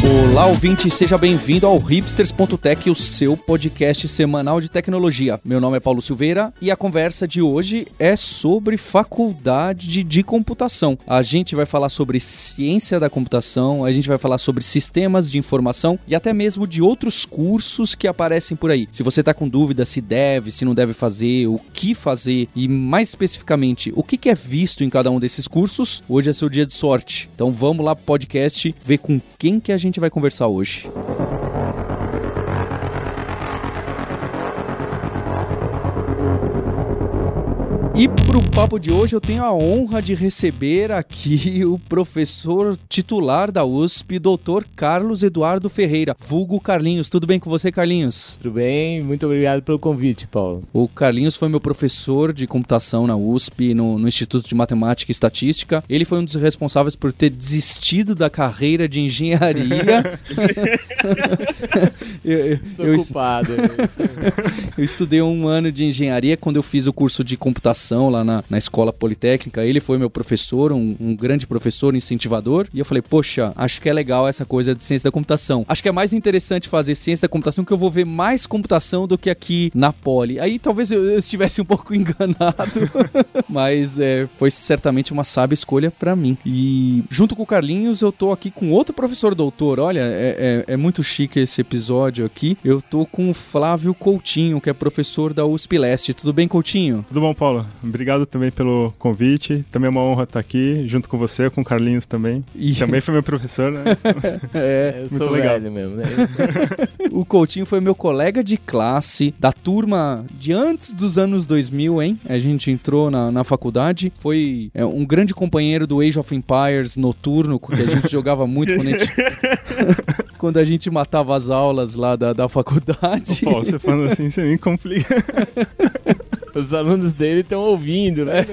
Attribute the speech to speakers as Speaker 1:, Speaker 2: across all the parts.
Speaker 1: Olá, ouvinte, seja bem-vindo ao hipsters.tech, o seu podcast semanal de tecnologia. Meu nome é Paulo Silveira e a conversa de hoje é sobre faculdade de computação. A gente vai falar sobre ciência da computação, a gente vai falar sobre sistemas de informação e até mesmo de outros cursos que aparecem por aí. Se você está com dúvida se deve, se não deve fazer, o que fazer e mais especificamente o que é visto em cada um desses cursos, hoje é seu dia de sorte. Então vamos lá pro podcast ver com quem que a gente vai conversar hoje. E pro papo de hoje eu tenho a honra de receber aqui o professor titular da USP, doutor Carlos Eduardo Ferreira, vulgo Carlinhos. Tudo bem com você, Carlinhos?
Speaker 2: Tudo bem, muito obrigado pelo convite, Paulo.
Speaker 1: O Carlinhos foi meu professor de computação na USP, no, no Instituto de Matemática e Estatística. Ele foi um dos responsáveis por ter desistido da carreira de engenharia.
Speaker 2: eu, eu, Sou eu, culpado.
Speaker 1: eu estudei um ano de engenharia quando eu fiz o curso de computação lá na, na escola politécnica. Ele foi meu professor, um, um, grande professor, incentivador. E eu falei, poxa, acho que é legal essa coisa de ciência da computação. Acho que é mais interessante fazer ciência da computação que eu vou ver mais computação do que aqui na Poli. Aí talvez eu, eu estivesse um pouco enganado, mas é, foi certamente uma sábia escolha para mim. E junto com o Carlinhos, eu tô aqui com outro professor doutor. Olha, é, é, é muito chique esse episódio aqui. Eu tô com o Flávio Coutinho, que é professor da USP Leste. Tudo bem, Coutinho?
Speaker 3: Tudo bom, Paulo? Obrigado também pelo convite. Também é uma honra estar aqui junto com você, com o Carlinhos também. E... Também foi meu professor, né?
Speaker 2: é, eu muito sou legal. velho mesmo, né?
Speaker 1: o Coutinho foi meu colega de classe da turma de antes dos anos 2000, hein? A gente entrou na, na faculdade. Foi é, um grande companheiro do Age of Empires noturno, que a gente jogava muito quando a gente... quando a gente matava as aulas lá da, da faculdade.
Speaker 3: Pô, você falando assim, você me complica.
Speaker 2: Os alunos dele estão ouvindo, né?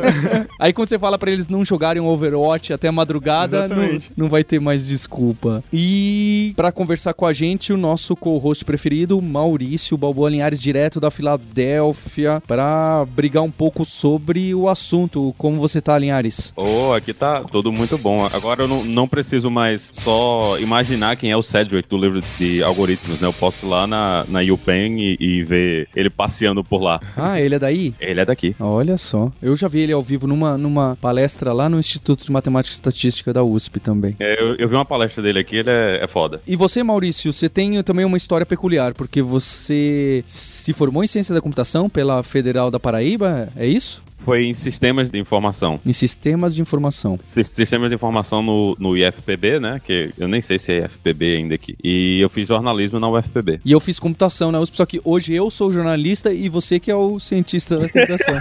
Speaker 1: Aí quando você fala para eles não jogarem Overwatch até a madrugada, não, não, vai ter mais desculpa. E para conversar com a gente, o nosso co-host preferido, Maurício Balboa Linhares, direto da Filadélfia, para brigar um pouco sobre o assunto. Como você tá, Linhares?
Speaker 4: Oh, aqui tá tudo muito bom. Agora eu não, não preciso mais só imaginar quem é o Cedric do livro de algoritmos, né? Eu posso ir lá na, na UPenn e, e ver ele passeando por lá.
Speaker 1: Ah, ele é daí?
Speaker 4: Ele é daqui.
Speaker 1: Olha só. Eu já vi ele ao vivo numa, numa palestra lá no Instituto de Matemática e Estatística da USP também.
Speaker 4: É, eu, eu vi uma palestra dele aqui, ele é, é foda.
Speaker 1: E você, Maurício, você tem também uma história peculiar, porque você se formou em Ciência da Computação pela Federal da Paraíba, é isso?
Speaker 4: Foi em sistemas de informação.
Speaker 1: Em sistemas de informação.
Speaker 4: Sistemas de informação no, no IFPB, né? Que eu nem sei se é IFPB ainda aqui. E eu fiz jornalismo na UFPB.
Speaker 1: E eu fiz computação na USP, só que hoje eu sou jornalista e você que é o cientista da computação.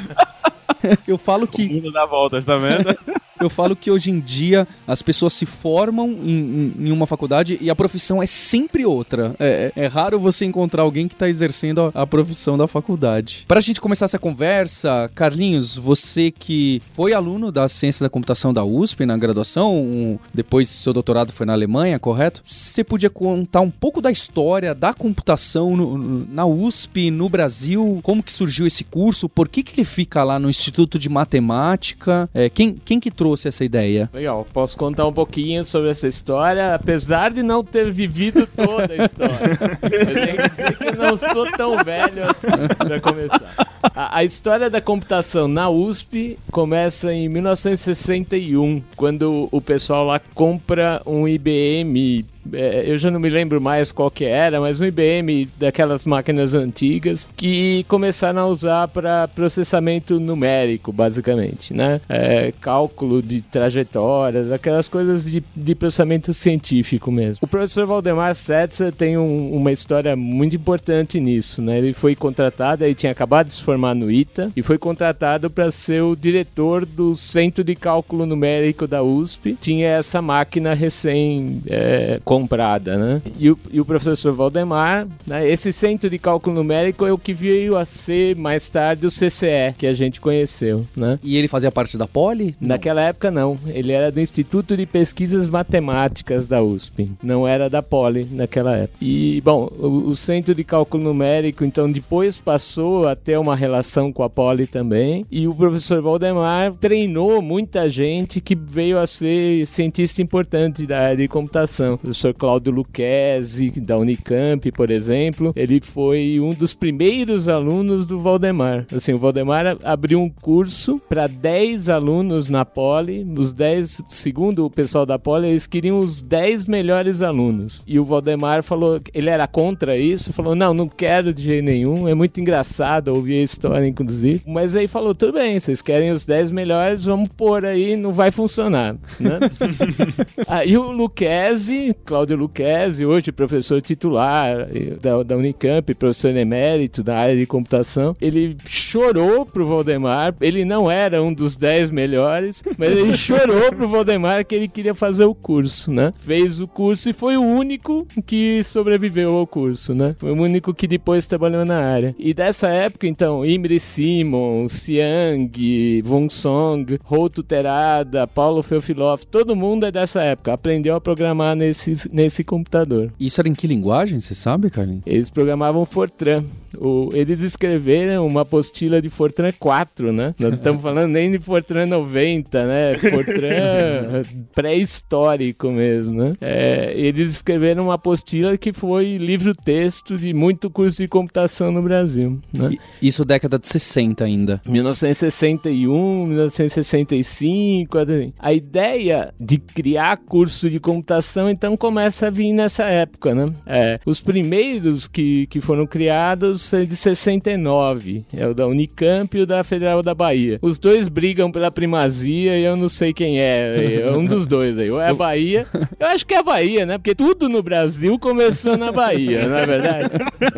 Speaker 1: eu falo que.
Speaker 4: O mundo dá voltas, tá vendo?
Speaker 1: Eu falo que hoje em dia as pessoas se formam em, em, em uma faculdade e a profissão é sempre outra. É, é raro você encontrar alguém que está exercendo a, a, profissão da faculdade. Para a gente começar essa conversa, Carlinhos, você que foi aluno da ciência da computação da USP na graduação, um, depois seu doutorado foi na Alemanha, correto? Você podia contar um pouco da história da computação no, na USP, no Brasil? Como que surgiu esse curso? Por que, que ele fica lá no Instituto de Matemática? É, quem, quem que trouxe trouxe essa ideia?
Speaker 2: Legal, posso contar um pouquinho sobre essa história, apesar de não ter vivido toda a história. Eu tenho que dizer que não sou tão velho assim para começar. A, a, história da computação na USP começa em 1961, quando o pessoal lá compra um IBM eu já não me lembro mais qual que era, mas um IBM daquelas máquinas antigas que começaram a usar para processamento numérico, basicamente, né? É, cálculo de trajetórias, aquelas coisas de, de processamento científico mesmo. O professor Valdemar Setzer tem um, uma história muito importante nisso, né? Ele foi contratado, ele tinha acabado de se formar no ITA e foi contratado para ser o diretor do Centro de Cálculo Numérico da USP. Tinha essa máquina recém é, comprada, né? E o, e o professor Valdemar, né, esse Centro de Cálculo Numérico é o que veio a ser mais tarde o CCE, que a gente conheceu, né?
Speaker 1: E ele fazia parte da Poli?
Speaker 2: Naquela época não, ele era do Instituto de Pesquisas Matemáticas da USP, não era da Poli naquela época. E, bom, o, o Centro de Cálculo Numérico, então, depois passou a ter uma relação com a Poli também, e o professor Valdemar treinou muita gente que veio a ser cientista importante da área de computação. O professor Cláudio Lucchesi, da Unicamp, por exemplo, ele foi um dos primeiros alunos do Valdemar. Assim, o Valdemar abriu um curso para 10 alunos na Poli, os 10, segundo o pessoal da Poli, eles queriam os 10 melhores alunos. E o Valdemar falou, ele era contra isso, falou: "Não, não quero de jeito nenhum, é muito engraçado ouvir a história inclusive". Mas aí falou: "Tudo bem, vocês querem os 10 melhores, vamos pôr aí, não vai funcionar", né? aí o Luquezzi, Cláudio Luquezzi, hoje professor titular da, da Unicamp, professor emérito da área de computação, ele chorou pro Valdemar, ele não era um dos 10 melhores, mas ele chorou pro Valdemar que ele queria fazer o curso, né? Fez o curso e foi o único que sobreviveu ao curso, né? Foi o único que depois trabalhou na área. E dessa época, então, Imre Simon, Siang, Wong Song, Routo Terada, Paulo Feofilov, todo mundo é dessa época. Aprendeu a programar nesse, nesse computador.
Speaker 1: Isso era em que linguagem, você sabe, Carlinhos?
Speaker 2: Eles programavam Fortran. O, eles escreveram uma apostila de Fortran 4, né? Não estamos falando nem de Fortran 90, né? Fortran pré-histórico mesmo, né? É, eles escreveram uma apostila que foi livro-texto de muito curso de computação no Brasil, né?
Speaker 1: Isso década de 60 ainda.
Speaker 2: 1961, 1965. assim. A ideia de criar curso de computação, então, começa a vir nessa época, né? É, os primeiros que, que foram criados de 69. É o da Unicamp e o da Federal da Bahia. Os dois brigam pela primazia e eu não sei quem é. É um dos dois aí. Ou é a Bahia. Eu acho que é a Bahia, né? Porque tudo no Brasil começou na Bahia, não é verdade?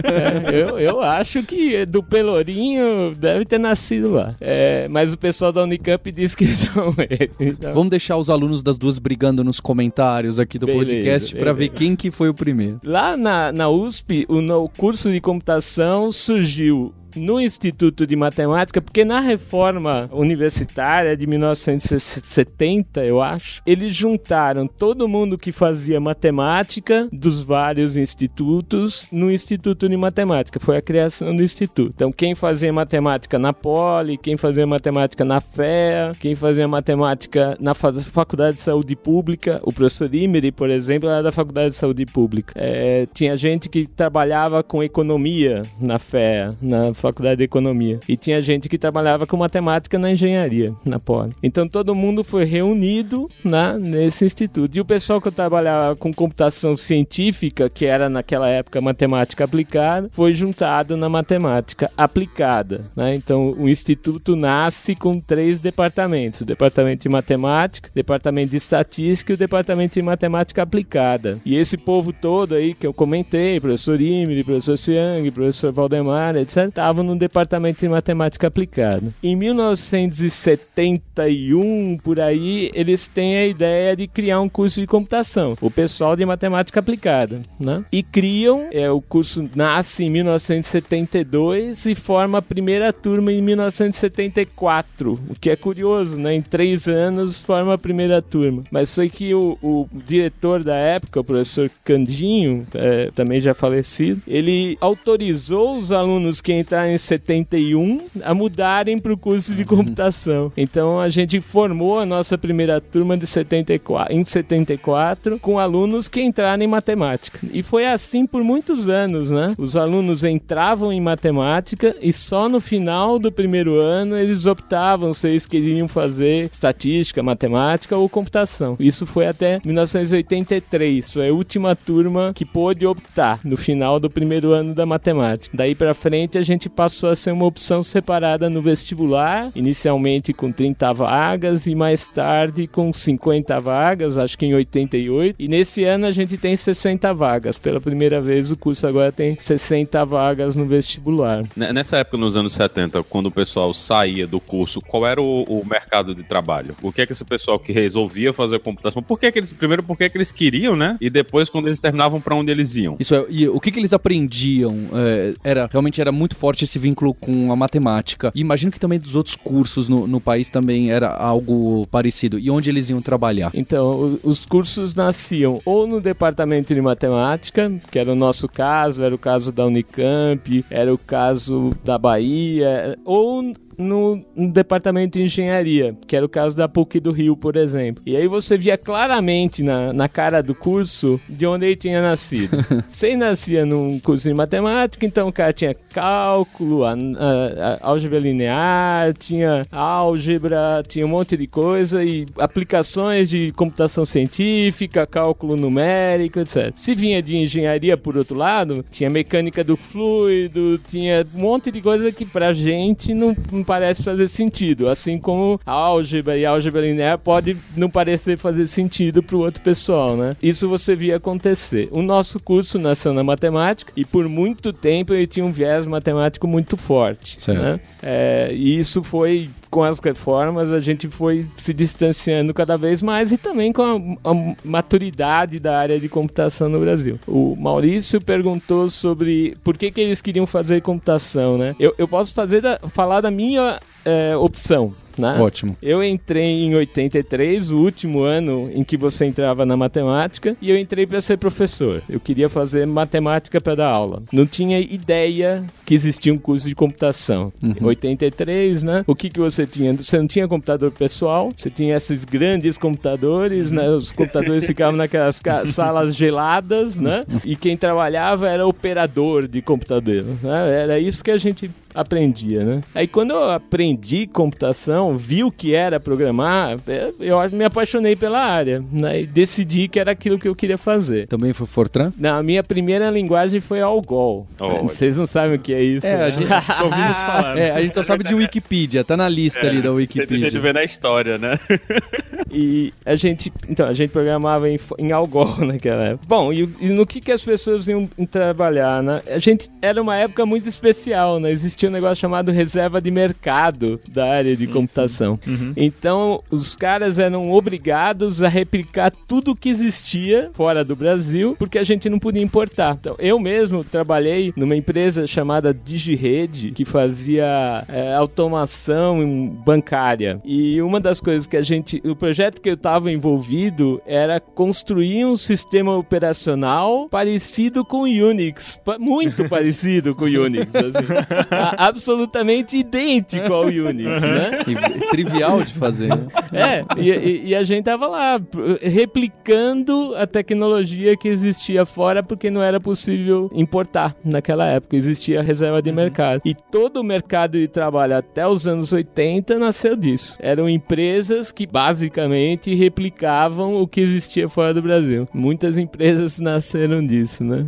Speaker 2: É, eu, eu acho que do Pelourinho deve ter nascido lá. É, mas o pessoal da Unicamp diz que são eles. Então,
Speaker 1: Vamos deixar os alunos das duas brigando nos comentários aqui do
Speaker 2: Beleza,
Speaker 1: podcast para ver quem que foi o primeiro.
Speaker 2: Lá na, na USP, o, no curso de computação surgiu no Instituto de Matemática, porque na reforma universitária de 1970, eu acho, eles juntaram todo mundo que fazia matemática dos vários institutos no Instituto de Matemática. Foi a criação do instituto. Então, quem fazia matemática na Poli, quem fazia matemática na FEA, quem fazia matemática na fa- Faculdade de Saúde Pública, o professor Imery, por exemplo, era da Faculdade de Saúde Pública. É, tinha gente que trabalhava com economia na FEA, na Faculdade de Economia. E tinha gente que trabalhava com matemática na engenharia, na Poli. Então todo mundo foi reunido na, nesse instituto. E o pessoal que trabalhava com computação científica, que era naquela época matemática aplicada, foi juntado na matemática aplicada. né? Então o instituto nasce com três departamentos: o departamento de matemática, o departamento de estatística e o departamento de matemática aplicada. E esse povo todo aí que eu comentei, professor Imre, professor Siang, professor Valdemar, etc., estavam no departamento de matemática aplicada. Em 1971, por aí, eles têm a ideia de criar um curso de computação, o pessoal de matemática aplicada, né? E criam, é, o curso nasce em 1972 e forma a primeira turma em 1974, o que é curioso, né? Em três anos forma a primeira turma. Mas foi que o, o diretor da época, o professor Candinho, é, também já falecido, ele autorizou os alunos que entraram em 71 a mudarem para o curso de computação. Então a gente formou a nossa primeira turma de 74, em 74 com alunos que entraram em matemática. E foi assim por muitos anos, né? Os alunos entravam em matemática e só no final do primeiro ano eles optavam se eles queriam fazer estatística, matemática ou computação. Isso foi até 1983, foi a última turma que pôde optar no final do primeiro ano da matemática. Daí para frente a gente passou a ser uma opção separada no vestibular, inicialmente com 30 vagas e mais tarde com 50 vagas, acho que em 88. E nesse ano a gente tem 60 vagas. Pela primeira vez o curso agora tem 60 vagas no vestibular.
Speaker 4: Nessa época, nos anos 70, quando o pessoal saía do curso, qual era o, o mercado de trabalho? O que é que esse pessoal que resolvia fazer computação, por que, que eles, primeiro, por que, que eles queriam, né? E depois, quando eles terminavam, para onde eles iam?
Speaker 1: Isso é, e o que, que eles aprendiam? É, era Realmente era muito forte esse vínculo com a matemática. E imagino que também dos outros cursos no, no país também era algo parecido. E onde eles iam trabalhar?
Speaker 2: Então, os cursos nasciam ou no departamento de matemática, que era o nosso caso, era o caso da Unicamp, era o caso da Bahia, ou no, no, departamento de engenharia, que era o caso da PUC do Rio, por exemplo. E aí você via claramente na, na cara do curso de onde ele tinha nascido. você nascia num curso de matemática, então o cara tinha cálculo, a, a, a, álgebra linear, tinha álgebra, tinha um monte de coisa e aplicações de computação científica, cálculo numérico, etc. Se vinha de engenharia, por outro lado, tinha mecânica do fluido, tinha um monte de coisa que pra gente não, não parece fazer sentido. Assim como a álgebra e a álgebra linear pode não parecer fazer sentido para o outro pessoal, né? Isso você via acontecer. O nosso curso nasceu na matemática e por muito tempo ele tinha um viés matemático muito forte, certo. né? É, e isso foi com as reformas a gente foi se distanciando cada vez mais e também com a, a, maturidade da área de computação no Brasil. O Maurício perguntou sobre por que, que eles queriam fazer computação, né? Eu, eu posso fazer da, falar da minha é, opção. Né?
Speaker 1: Ótimo.
Speaker 2: Eu entrei em 83, o último ano em que você entrava na matemática, e eu entrei para ser professor. Eu queria fazer matemática para dar aula. Não tinha ideia que existia um curso de computação. Uhum. Em 83, né? O que, que você tinha? Você não tinha computador pessoal, você tinha esses grandes computadores, né? Os computadores ficavam naquelas salas geladas, né? E quem trabalhava era operador de computador. Né? Era isso que a gente aprendia, né? Aí quando eu aprendi computação, vi o que era programar, é, eu me apaixonei pela área, né? E decidi que era aquilo que eu queria fazer.
Speaker 1: Também foi Fortran?
Speaker 2: Não, a minha primeira linguagem foi Algol. Oh, Vocês não sabem o que é isso.
Speaker 1: É, né? a gente só ouvimos falar. É, a gente só sabe de Wikipedia, tá na lista é, ali da Wikipedia.
Speaker 4: A gente vê na história, né?
Speaker 2: e a gente, então, a gente programava em, em Algol naquela época. Bom, e, e no que que as pessoas iam trabalhar, né? A gente era uma época muito especial, né? Existia tinha um negócio chamado reserva de mercado da área de sim, computação. Sim. Uhum. Então, os caras eram obrigados a replicar tudo que existia fora do Brasil, porque a gente não podia importar. Então, eu mesmo trabalhei numa empresa chamada DigiRede, que fazia é, automação bancária. E uma das coisas que a gente. O projeto que eu estava envolvido era construir um sistema operacional parecido com o Unix. Muito parecido com o Unix. Assim absolutamente idêntico ao Unix, né?
Speaker 1: E, trivial de fazer, né?
Speaker 2: É, e, e, a gente tava lá replicando a tecnologia que existia fora porque não era possível importar naquela época, existia a reserva de uhum. mercado. E todo o mercado de trabalho até os anos 80 nasceu disso. Eram empresas que basicamente replicavam o que existia fora do Brasil. Muitas empresas nasceram disso, né?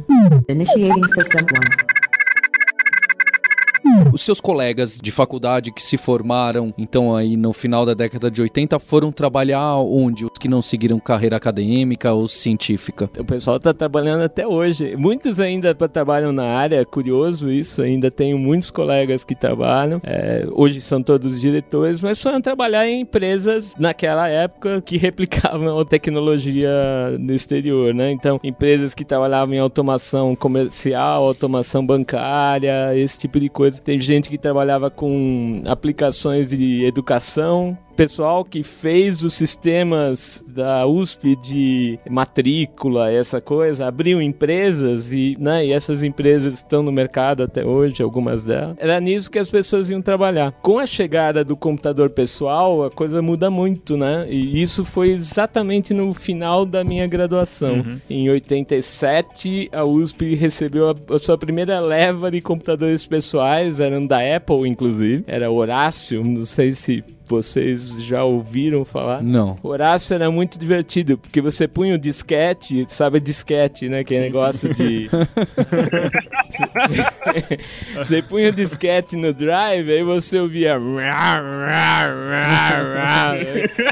Speaker 2: Initiating System 1.
Speaker 1: Os seus colegas de faculdade que se formaram, então aí no final da década de 80, foram trabalhar onde? Os que não seguiram carreira acadêmica ou científica?
Speaker 2: O pessoal está trabalhando até hoje. Muitos ainda trabalham na área, é curioso isso. Ainda tenho muitos colegas que trabalham. É, hoje são todos diretores, mas foram trabalhar em empresas naquela época que replicavam a tecnologia no exterior, né? Então, empresas que trabalhavam em automação comercial, automação bancária, esse tipo de coisa tem gente que trabalhava com aplicações de educação, pessoal que fez os sistemas da USP de matrícula, essa coisa, abriu empresas e, né, e essas empresas estão no mercado até hoje, algumas delas. Era nisso que as pessoas iam trabalhar. Com a chegada do computador pessoal, a coisa muda muito, né? E isso foi exatamente no final da minha graduação. Uhum. Em 87, a USP recebeu a, a sua primeira leva de computadores pessoais, eram da Apple, inclusive. Era Horácio, não sei se vocês já ouviram falar.
Speaker 1: Não.
Speaker 2: Horácio era muito divertido, porque você punha o disquete, sabe disquete, né? Que é negócio de. você punha o disquete no drive, aí você ouvia.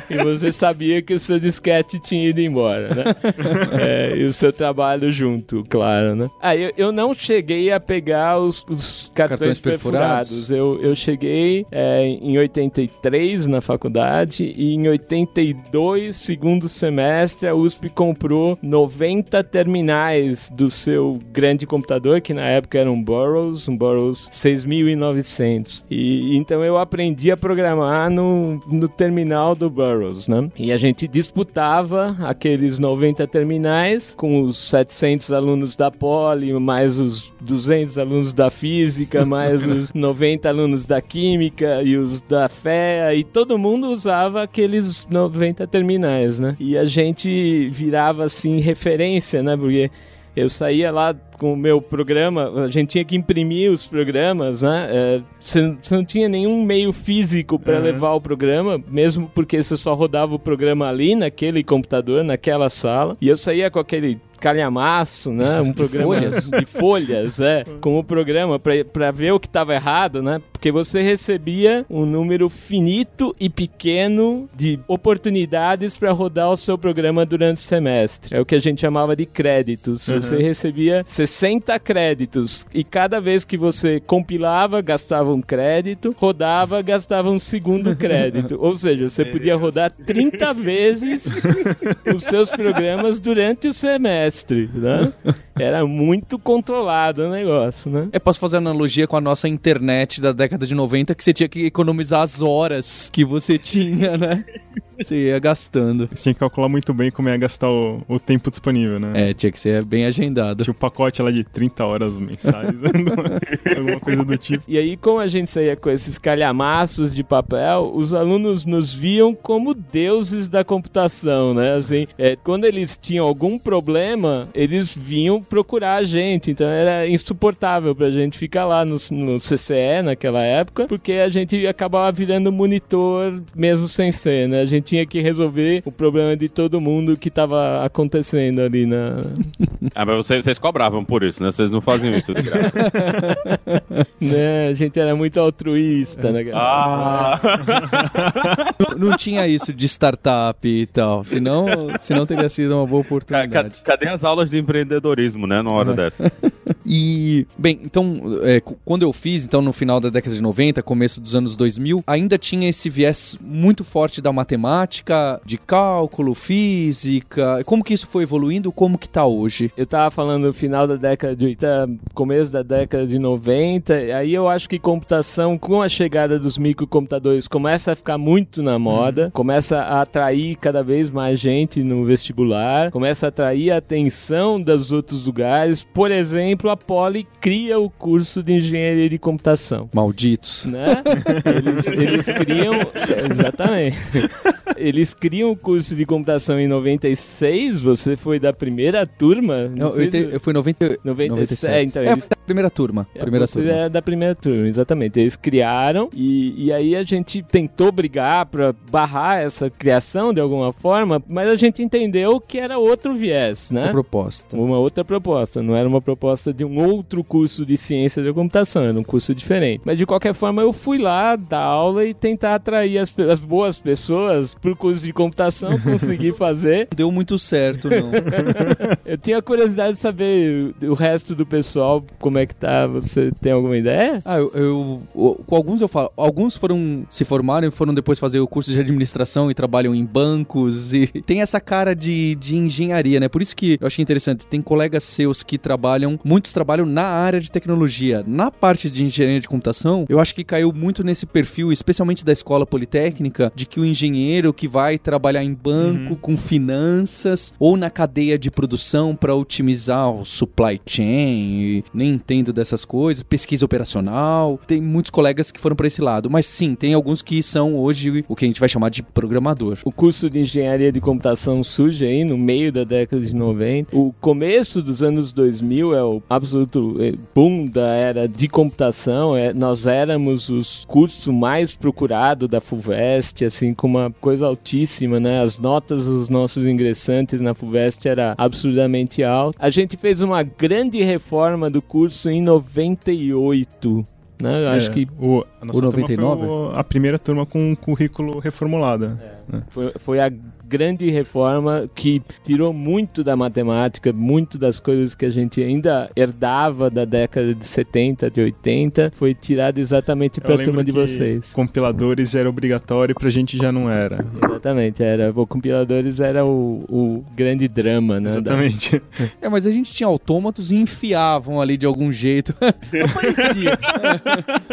Speaker 2: e você sabia que o seu disquete tinha ido embora, né? É, e o seu trabalho junto, claro, né? Ah, eu, eu não cheguei a pegar os, os cartões,
Speaker 1: Cartões perfurados?
Speaker 2: perfurados. Eu, eu cheguei é, em 83 na faculdade e em 82, segundo semestre, a USP comprou 90 terminais do seu grande computador, que na época era um Burroughs, um Burroughs 6900. E então eu aprendi a programar no, no terminal do Burroughs, né? E a gente disputava aqueles 90 terminais com os 700 alunos da Poli, mais os 200 alunos da Física, mais os 90 alunos da Química e os da FEA, e todo mundo usava aqueles 90 terminais, né? E a gente virava assim referência, né? Porque eu saía lá com o meu programa, a gente tinha que imprimir os programas, né? É, Você você não tinha nenhum meio físico para
Speaker 3: Uhum.
Speaker 2: levar o programa, mesmo porque você só rodava o programa ali naquele computador, naquela sala. E eu saía com aquele calhamaço, né? Um programa
Speaker 1: folhas?
Speaker 2: de folhas, é, com o programa pra ver o que estava errado, né? Porque você recebia um número finito e pequeno de oportunidades para rodar o seu programa durante o semestre. É o que a gente chamava de créditos. Você recebia 60 créditos e cada vez que você compilava, gastava um crédito, rodava, gastava um segundo crédito. Ou seja, você podia rodar 30 vezes os seus programas durante o semestre, né? Era muito controlado o negócio, né?
Speaker 1: Eu posso fazer analogia com a nossa internet da década de 90, que você tinha que economizar as horas que você tinha, né? Você ia gastando.
Speaker 3: Você tinha que calcular muito bem como ia gastar o, o tempo disponível, né?
Speaker 1: É, tinha que ser bem agendado.
Speaker 3: Tinha o pacote lá de 30 horas mensais, alguma coisa do tipo.
Speaker 2: E aí, como a gente saía com esses calhamaços de papel, os alunos nos viam como deuses da computação, né? Assim, é, quando eles tinham algum problema, eles vinham procurar a gente. Então era insuportável pra gente ficar lá no, no CCE naquela época, porque a gente acabava virando monitor mesmo sem ser, né? A gente tinha que resolver o problema de todo mundo que tava acontecendo ali na,
Speaker 4: Ah, mas vocês, vocês cobravam por isso, né? Vocês não faziam isso de graça.
Speaker 2: né? A gente era muito altruísta, né?
Speaker 4: ah!
Speaker 1: Não, não tinha isso de startup e tal. Senão, senão teria sido uma boa oportunidade.
Speaker 4: Cadê as aulas de empreendedorismo, né? Numa hora dessas.
Speaker 1: E, bem, então, é, quando eu fiz, então, no final da década de 90, começo dos anos 2000, ainda tinha esse viés muito forte da matemática, de cálculo, física. Como que isso foi evoluindo? Como que tá hoje?
Speaker 2: Eu tava falando no final da década de 80, começo da década de 90, aí eu acho que computação, com a chegada dos microcomputadores, começa a ficar muito na moda, começa a atrair cada vez mais gente no vestibular, começa a atrair a atenção dos outros lugares. Por exemplo, a Poli cria o curso de engenharia de computação
Speaker 1: Malditos.
Speaker 2: né? Eles, eles criam. Exatamente. Eles criam o curso de computação em 96. Você foi da primeira turma? Não
Speaker 1: Eu,
Speaker 2: sei
Speaker 1: eu, fui em 90,
Speaker 2: 97, então,
Speaker 1: é,
Speaker 2: eles-
Speaker 1: primeira turma.
Speaker 2: É,
Speaker 1: Primeira
Speaker 2: você
Speaker 1: turma.
Speaker 2: é da primeira turma, exatamente. Eles criaram e, e aí a gente tentou brigar pra barrar essa criação de alguma forma, mas a gente entendeu que era outro viés, né?
Speaker 1: Outra proposta.
Speaker 2: Uma outra proposta, não era uma proposta de um outro curso de ciência da computação, era um curso diferente. Mas de qualquer forma, eu fui lá dar aula e tentar atrair as, as boas pessoas pro curso de computação, consegui fazer.
Speaker 1: Deu muito certo, não.
Speaker 2: Eu tinha curiosidade de saber o resto do pessoal, como é que tá. Você tem alguma ideia?
Speaker 1: Ah, eu, eu- com alguns eu falo, alguns foram se formaram e foram depois fazer o curso de administração e trabalham em bancos e tem essa cara de, de engenharia, né? Por isso que eu achei interessante, tem colegas seus que trabalham, muitos trabalham na área de tecnologia. Na parte de engenharia de computação, eu acho que caiu muito nesse perfil, especialmente da escola politécnica, de que o engenheiro que vai trabalhar em banco com finanças ou na cadeia de produção para otimizar o supply chain, nem entendo dessas coisas, pesquisa operacional. Tem muitos colegas que foram para esse lado, mas sim, tem alguns que são hoje o que a gente vai chamar de programador.
Speaker 2: O curso de engenharia de computação surge aí no meio da década de 90. O começo dos anos 2000 é o absoluto eh, boom da era de computação. É, nós éramos os cursos mais procurados da FUVEST, assim, com uma coisa altíssima, né? As notas dos nossos ingressantes na FUVEST era absurdamente alta. A gente fez uma grande reforma do curso em 98. Né?
Speaker 3: É,
Speaker 2: Acho que
Speaker 3: o, a nossa
Speaker 1: o
Speaker 3: turma
Speaker 1: 99?
Speaker 3: foi o- a primeira turma com um currículo reformulado.
Speaker 2: Foi, foi a grande reforma que tirou muito da matemática, muito das coisas que a gente ainda herdava da década de 70, de 80, foi tirado exatamente para a turma de
Speaker 3: que
Speaker 2: vocês.
Speaker 3: Compiladores era obrigatório e pra gente já não era.
Speaker 2: Exatamente, era, o compiladores era o, o grande drama, né? da-
Speaker 3: Exatamente.
Speaker 1: É, mas a gente tinha autômatos e enfiavam ali de algum jeito. Aparecia.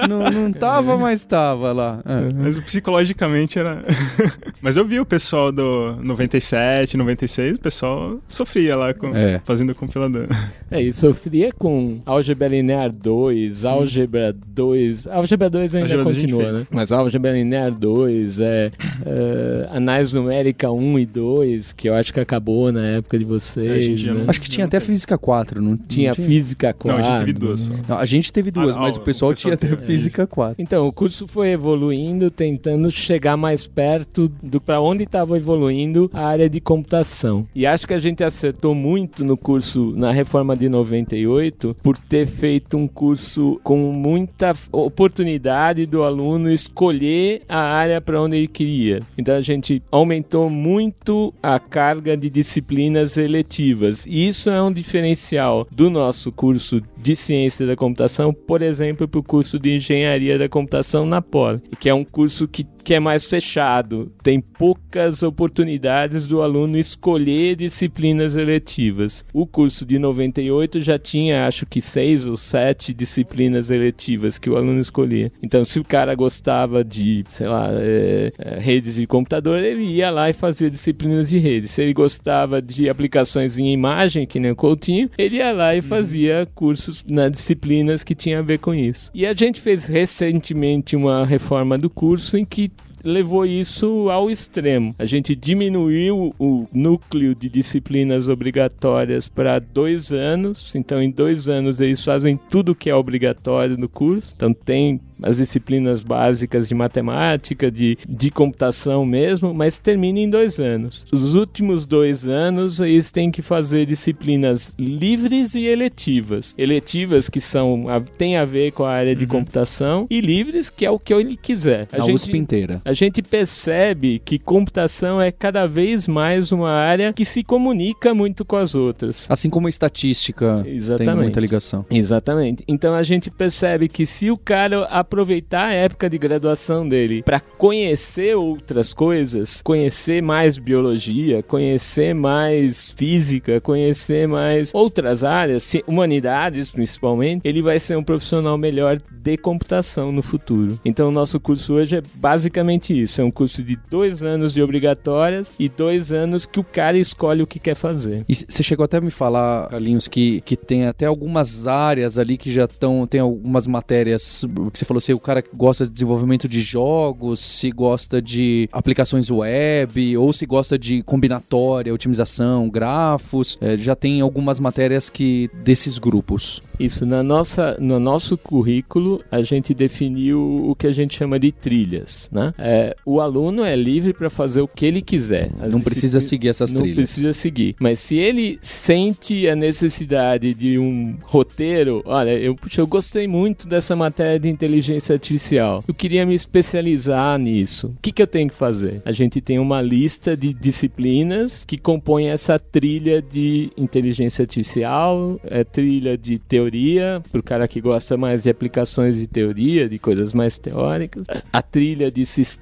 Speaker 1: não, não tava, mas tava lá. É.
Speaker 3: Mas psicologicamente era. Mas eu vi o pessoal do 97, 96, o pessoal sofria lá com...
Speaker 1: É.
Speaker 3: fazendo compilador.
Speaker 2: É, e sofria com álgebra linear 2, álgebra 2. Álgebra 2 ainda
Speaker 3: Álgebra 2 a gente
Speaker 2: continua, né? Mas álgebra linear 2, é, é, análise numérica 1 e 2, que eu acho que acabou na época de
Speaker 3: É,
Speaker 2: vocês.
Speaker 3: já
Speaker 2: né?
Speaker 3: não-
Speaker 1: Acho que tinha até física 4, não
Speaker 2: Tinha
Speaker 1: não
Speaker 2: física 4.
Speaker 3: Não, a gente teve duas só.
Speaker 1: Não, a gente teve duas,
Speaker 3: Ah,
Speaker 1: mas
Speaker 3: o-
Speaker 1: o pessoal
Speaker 3: o pessoal
Speaker 1: tinha até física 4.
Speaker 2: Então, o curso foi evoluindo, tentando chegar mais perto do para onde estava evoluindo a área de computação. E acho que a gente acertou muito no curso na reforma de 98 por ter feito um curso com muita oportunidade do aluno escolher a área para onde ele queria. Então a gente aumentou muito a carga de disciplinas eletivas. E isso é um diferencial do nosso curso de ciência da computação, por exemplo, para o curso de engenharia da computação na Poli, que é um curso que, que é mais fechado, tem poucas oportunidades do aluno escolher disciplinas eletivas. O curso de 98 já tinha, acho que seis ou sete disciplinas eletivas que o aluno escolhia. Então, se o cara gostava de, sei lá, é, é, redes de computador, ele ia lá e fazia disciplinas de rede. Se ele gostava de aplicações em imagem, que nem o Coutinho, ele ia lá e fazia cursos na disciplinas que tinha a ver com isso. E a gente fez recentemente uma reforma do curso em que levou isso ao extremo. A gente diminuiu o núcleo de disciplinas obrigatórias para dois anos. Então, em dois anos, eles fazem tudo que é obrigatório no curso. Então, tem as disciplinas básicas de matemática, de, de computação mesmo, mas termina em dois anos. Os últimos dois anos, eles têm que fazer disciplinas livres e eletivas. Eletivas que são a, têm a ver com a área de computação e livres, que é o que ele quiser.
Speaker 1: A USP inteira.
Speaker 2: A gente percebe que computação é cada vez mais uma área que se comunica muito com as outras.
Speaker 1: Assim como a estatística tem
Speaker 2: Exatamente.
Speaker 1: muita ligação.
Speaker 2: Exatamente. Então a gente percebe que se o cara aproveitar a época de graduação dele para conhecer outras coisas, conhecer mais biologia, conhecer mais física, conhecer mais outras áreas, humanidades principalmente, ele vai ser um profissional melhor de computação no futuro. Então o nosso curso hoje é basicamente isso. É um curso de dois anos de obrigatórias e dois anos que o cara escolhe o que quer fazer.
Speaker 1: E você chegou até a me falar, Carlinhos, que, que tem até algumas áreas ali que já estão. Tem algumas matérias que você falou assim: o cara gosta de desenvolvimento de jogos, se gosta de aplicações web, ou se gosta de combinatória, otimização, grafos. é, já tem algumas matérias que desses grupos.
Speaker 2: Isso, na nossa, no nosso currículo, a gente definiu o que a gente chama de trilhas, né? É, o aluno é livre para fazer o que ele quiser. As
Speaker 1: Não precisa seguir essas
Speaker 2: não
Speaker 1: trilhas.
Speaker 2: precisa seguir. Mas se ele sente a necessidade de um roteiro, olha, eu, puxa, eu gostei muito dessa matéria de inteligência artificial. Eu queria me especializar nisso. O que, que eu tenho que fazer? A gente tem uma lista de disciplinas que compõem essa trilha de inteligência artificial, é trilha de teoria, para o cara que gosta mais de aplicações de teoria, de coisas mais teóricas. A trilha de sistemas,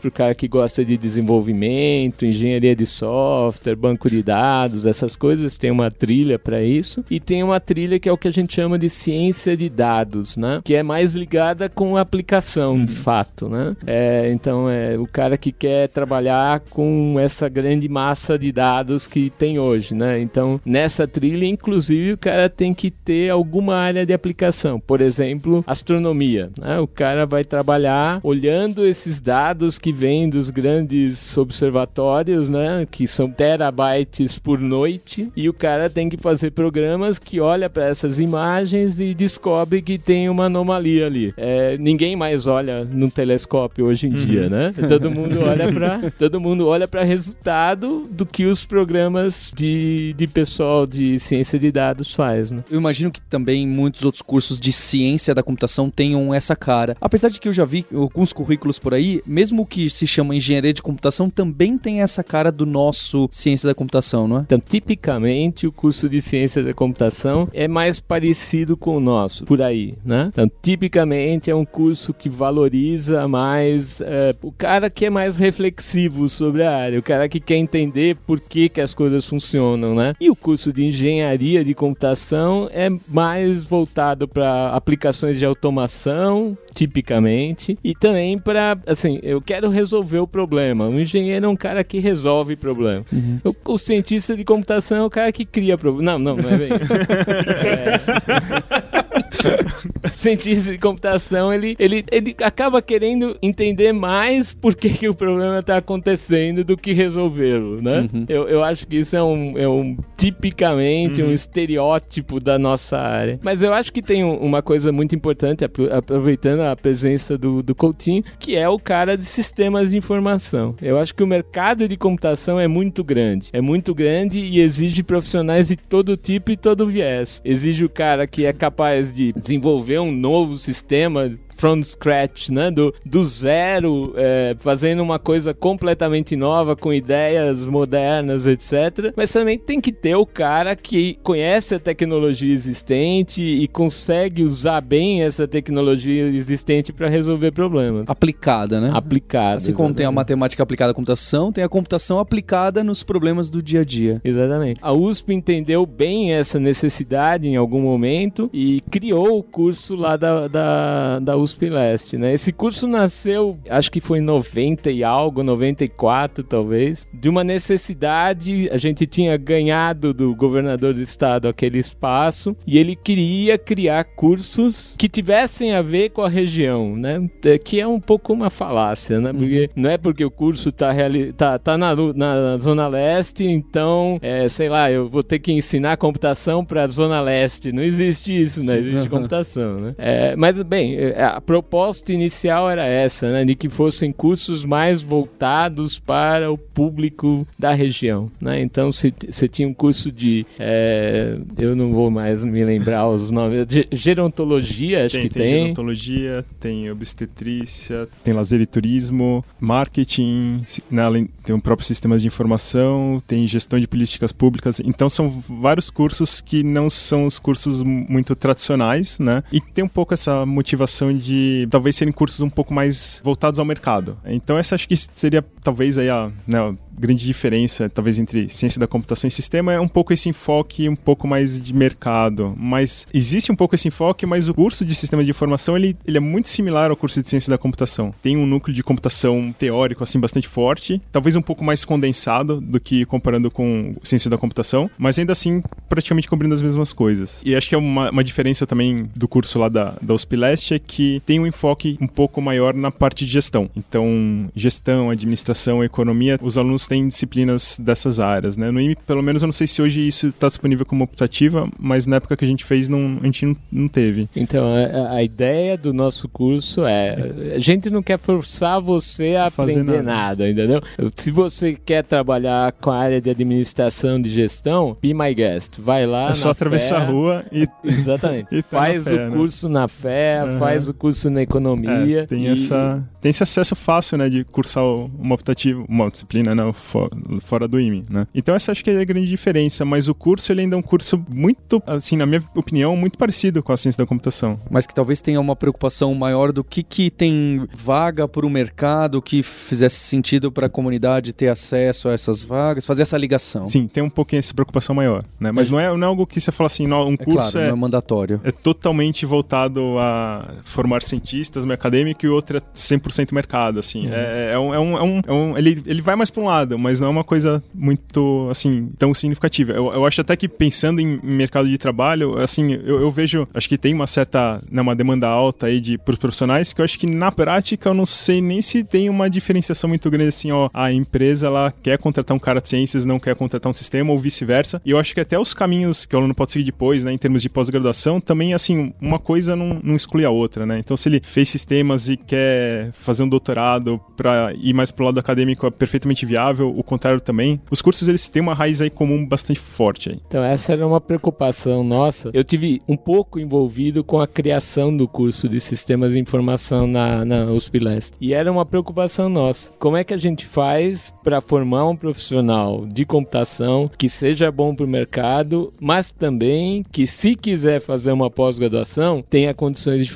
Speaker 2: para o cara que gosta de desenvolvimento, engenharia de software, banco de dados, essas coisas, tem uma trilha para isso. E tem uma trilha que é o que a gente chama de ciência de dados, né? Que é mais ligada com a aplicação, de fato, né? É, então, é o cara que quer trabalhar com essa grande massa de dados que tem hoje, né? Então, nessa trilha, inclusive, o cara tem que ter alguma área de aplicação. Por exemplo, astronomia. Né? O cara vai trabalhar olhando esses dados que vêm dos grandes observatórios, né? Que são terabytes por noite. E o cara tem que fazer programas que olha para essas imagens e descobre que tem uma anomalia ali. É, ninguém mais olha no telescópio hoje em uhum. dia, né? Todo mundo olha para todo mundo olha para resultado do que os programas de, de pessoal de ciência de dados faz, né?
Speaker 1: Eu imagino que também muitos outros cursos de ciência da computação tenham essa cara. Apesar de que eu já vi alguns currículos por aí, mesmo o que se chama engenharia de computação também tem essa cara do nosso ciência da computação, não é?
Speaker 2: Então, tipicamente o curso de ciência da computação é mais parecido com o nosso, por aí, né? Então, tipicamente é um curso que valoriza mais é, o cara que é mais reflexivo sobre a área, o cara que quer entender por que, que as coisas funcionam, né? E o curso de engenharia de computação é mais voltado para aplicações de automação, tipicamente, e também para, assim, eu quero resolver o problema. O engenheiro é um cara que resolve problema. Uhum. O, o, cientista de computação é o cara que cria problema. Não, não, não é bem. é cientista de computação, ele, ele, ele acaba querendo entender mais por que, que o problema está acontecendo do que resolvê-lo, né? Uhum. Eu, eu acho que isso é um, é um tipicamente uhum. um estereótipo da nossa área. Mas eu acho que tem uma coisa muito importante, aproveitando a presença do, do Coutinho, que é o cara de sistemas de informação. Eu acho que o mercado de computação é muito grande. É muito grande e exige profissionais de todo tipo e todo viés. Exige o cara que é capaz de desenvolver um novo sistema from scratch, né? Do, do zero, é, fazendo uma coisa completamente nova, com ideias modernas, etc. Mas também tem que ter o cara que conhece a tecnologia existente e consegue usar bem essa tecnologia existente para resolver problemas.
Speaker 1: Aplicada, né?
Speaker 2: Aplicada.
Speaker 1: Assim como tem a matemática aplicada à computação, tem a computação aplicada nos problemas do dia a dia.
Speaker 2: Exatamente. A USP entendeu bem essa necessidade em algum momento e criou o curso lá da, da, da USP USP Leste, né? Esse curso nasceu, acho que foi em 90 e algo, 94 talvez, de uma necessidade, a gente tinha ganhado do governador do estado aquele espaço e ele queria criar cursos que tivessem a ver com a região, né? É, que é um pouco uma falácia, né? Porque uhum. não é porque o curso tá, reali tá, tá na, na Zona Leste, então, é, sei lá, eu vou ter que ensinar computação para Zona Leste. Não existe isso, né? Existe computação, né? É, mas, bem, é, a proposta inicial era essa, né, de que fossem cursos mais voltados para o público da região, né? Então você tinha um curso de, é, eu não vou mais me lembrar os nomes, gerontologia, acho
Speaker 3: tem,
Speaker 2: que
Speaker 3: tem. Tem gerontologia, tem obstetrícia, tem lazer e turismo, marketing, né, tem um próprio sistema de informação, tem gestão de políticas públicas. Então são vários cursos que não são os cursos muito tradicionais, né? E tem um pouco essa motivação de de talvez serem cursos um pouco mais voltados ao mercado. Então essa acho que seria talvez aí a, né, grande diferença, talvez, entre ciência da computação e sistema é um pouco esse enfoque um pouco mais de mercado. Mas existe um pouco esse enfoque, mas o curso de sistema de informação ele, ele é muito similar ao curso de ciência da computação. Tem um núcleo de computação teórico, assim, bastante forte, talvez um pouco mais condensado do que comparando com ciência da computação, mas ainda assim praticamente cobrindo as mesmas coisas. E acho que é uma, uma diferença também do curso lá da, da USP Leste é que tem um enfoque um pouco maior na parte de gestão. Então, gestão, administração, economia, os alunos tem disciplinas dessas áreas, né? No IME, pelo menos, eu não sei se hoje isso está disponível como optativa, mas na época que a gente fez, não, a gente não, não teve.
Speaker 2: Então, a, a, ideia do nosso curso é: a gente não quer forçar você a Fazer aprender nada. nada. entendeu? Se você quer trabalhar com a área de administração de gestão, be my guest. Vai lá.
Speaker 3: É só atravessar
Speaker 2: fé,
Speaker 3: a rua e.
Speaker 2: Exatamente. e faz fé, o né? curso na fé, uhum. faz o curso na economia.
Speaker 3: É, tem, e... essa, tem esse acesso fácil, né, de cursar uma optativa, uma disciplina, não, fora do IME, né? Então essa acho que é a grande diferença, mas o curso ele ainda é um curso muito, assim, na minha opinião, muito parecido com a ciência da computação.
Speaker 1: Mas que talvez tenha uma preocupação maior do que que tem vaga para o mercado que fizesse sentido para a comunidade ter acesso a essas vagas, fazer essa ligação.
Speaker 3: Sim, tem um pouquinho essa preocupação maior, né? Mas é. não, é, não é algo que você fala assim, não, um é curso
Speaker 1: claro, é, é mandatório.
Speaker 3: É totalmente voltado a formar cientistas, meio acadêmico, e o outro é 100% mercado, assim. Uhum. É, é, um, é, um, é um, ele, ele vai mais para um lado mas não é uma coisa muito, assim, tão significativa. Eu, eu acho até que pensando em, em mercado de trabalho, assim, eu, eu, vejo, acho que tem uma certa, né, uma demanda alta aí de pros profissionais, que eu acho que na prática eu não sei nem se tem uma diferenciação muito grande assim, ó, a empresa ela quer contratar um cara de ciências, não quer contratar um sistema ou vice-versa. E eu acho que até os caminhos que o aluno pode seguir depois, né, em termos de pós-graduação, também assim, uma coisa não, não exclui a outra, né? Então se ele fez sistemas e quer fazer um doutorado para ir mais pro lado acadêmico, é perfeitamente viável, o contrário também. Os cursos eles têm uma raiz aí comum bastante forte aí.
Speaker 2: Então essa era uma preocupação nossa. Eu tive um pouco envolvido com a criação do curso de sistemas de informação na, na USP Leste. E era uma preocupação nossa. Como é que a gente faz para formar um profissional de computação que seja bom para o mercado, mas também que se quiser fazer uma pós-graduação, tenha condições de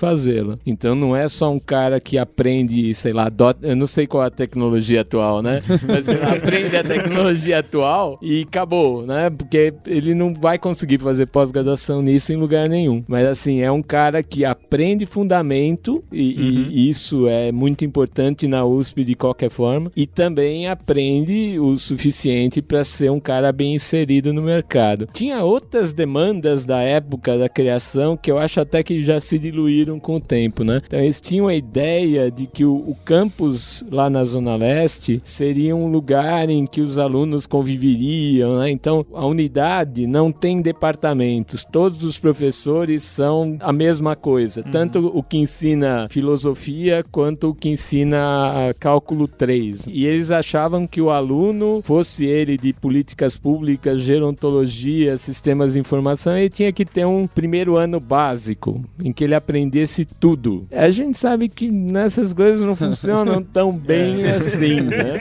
Speaker 2: Então não é só um cara que aprende, sei lá, dot, eu não sei qual é a tecnologia atual, né? Mas ele aprende a tecnologia atual e acabou, né? Porque ele não vai conseguir fazer pós-graduação nisso em lugar nenhum. Mas assim, é um cara que aprende fundamento e, uhum. e isso é muito importante na USP de qualquer forma e também aprende o suficiente para ser um cara bem inserido no mercado. Tinha outras demandas da época da criação que eu acho até que já se diluíram com o tempo, né? Então eles tinham a ideia de que o, o campus lá na Zona Leste seria um lugar em que os alunos conviveriam, né? Então a unidade não tem departamentos, todos os professores são a mesma coisa, uhum. tanto o que ensina filosofia quanto o que ensina cálculo 3. E eles achavam que o aluno, fosse ele de políticas públicas, gerontologia, sistemas de informação, ele tinha que ter um primeiro ano básico, em que ele aprendesse tudo. A gente sabe que nessas coisas não funcionam tão bem é. assim, né?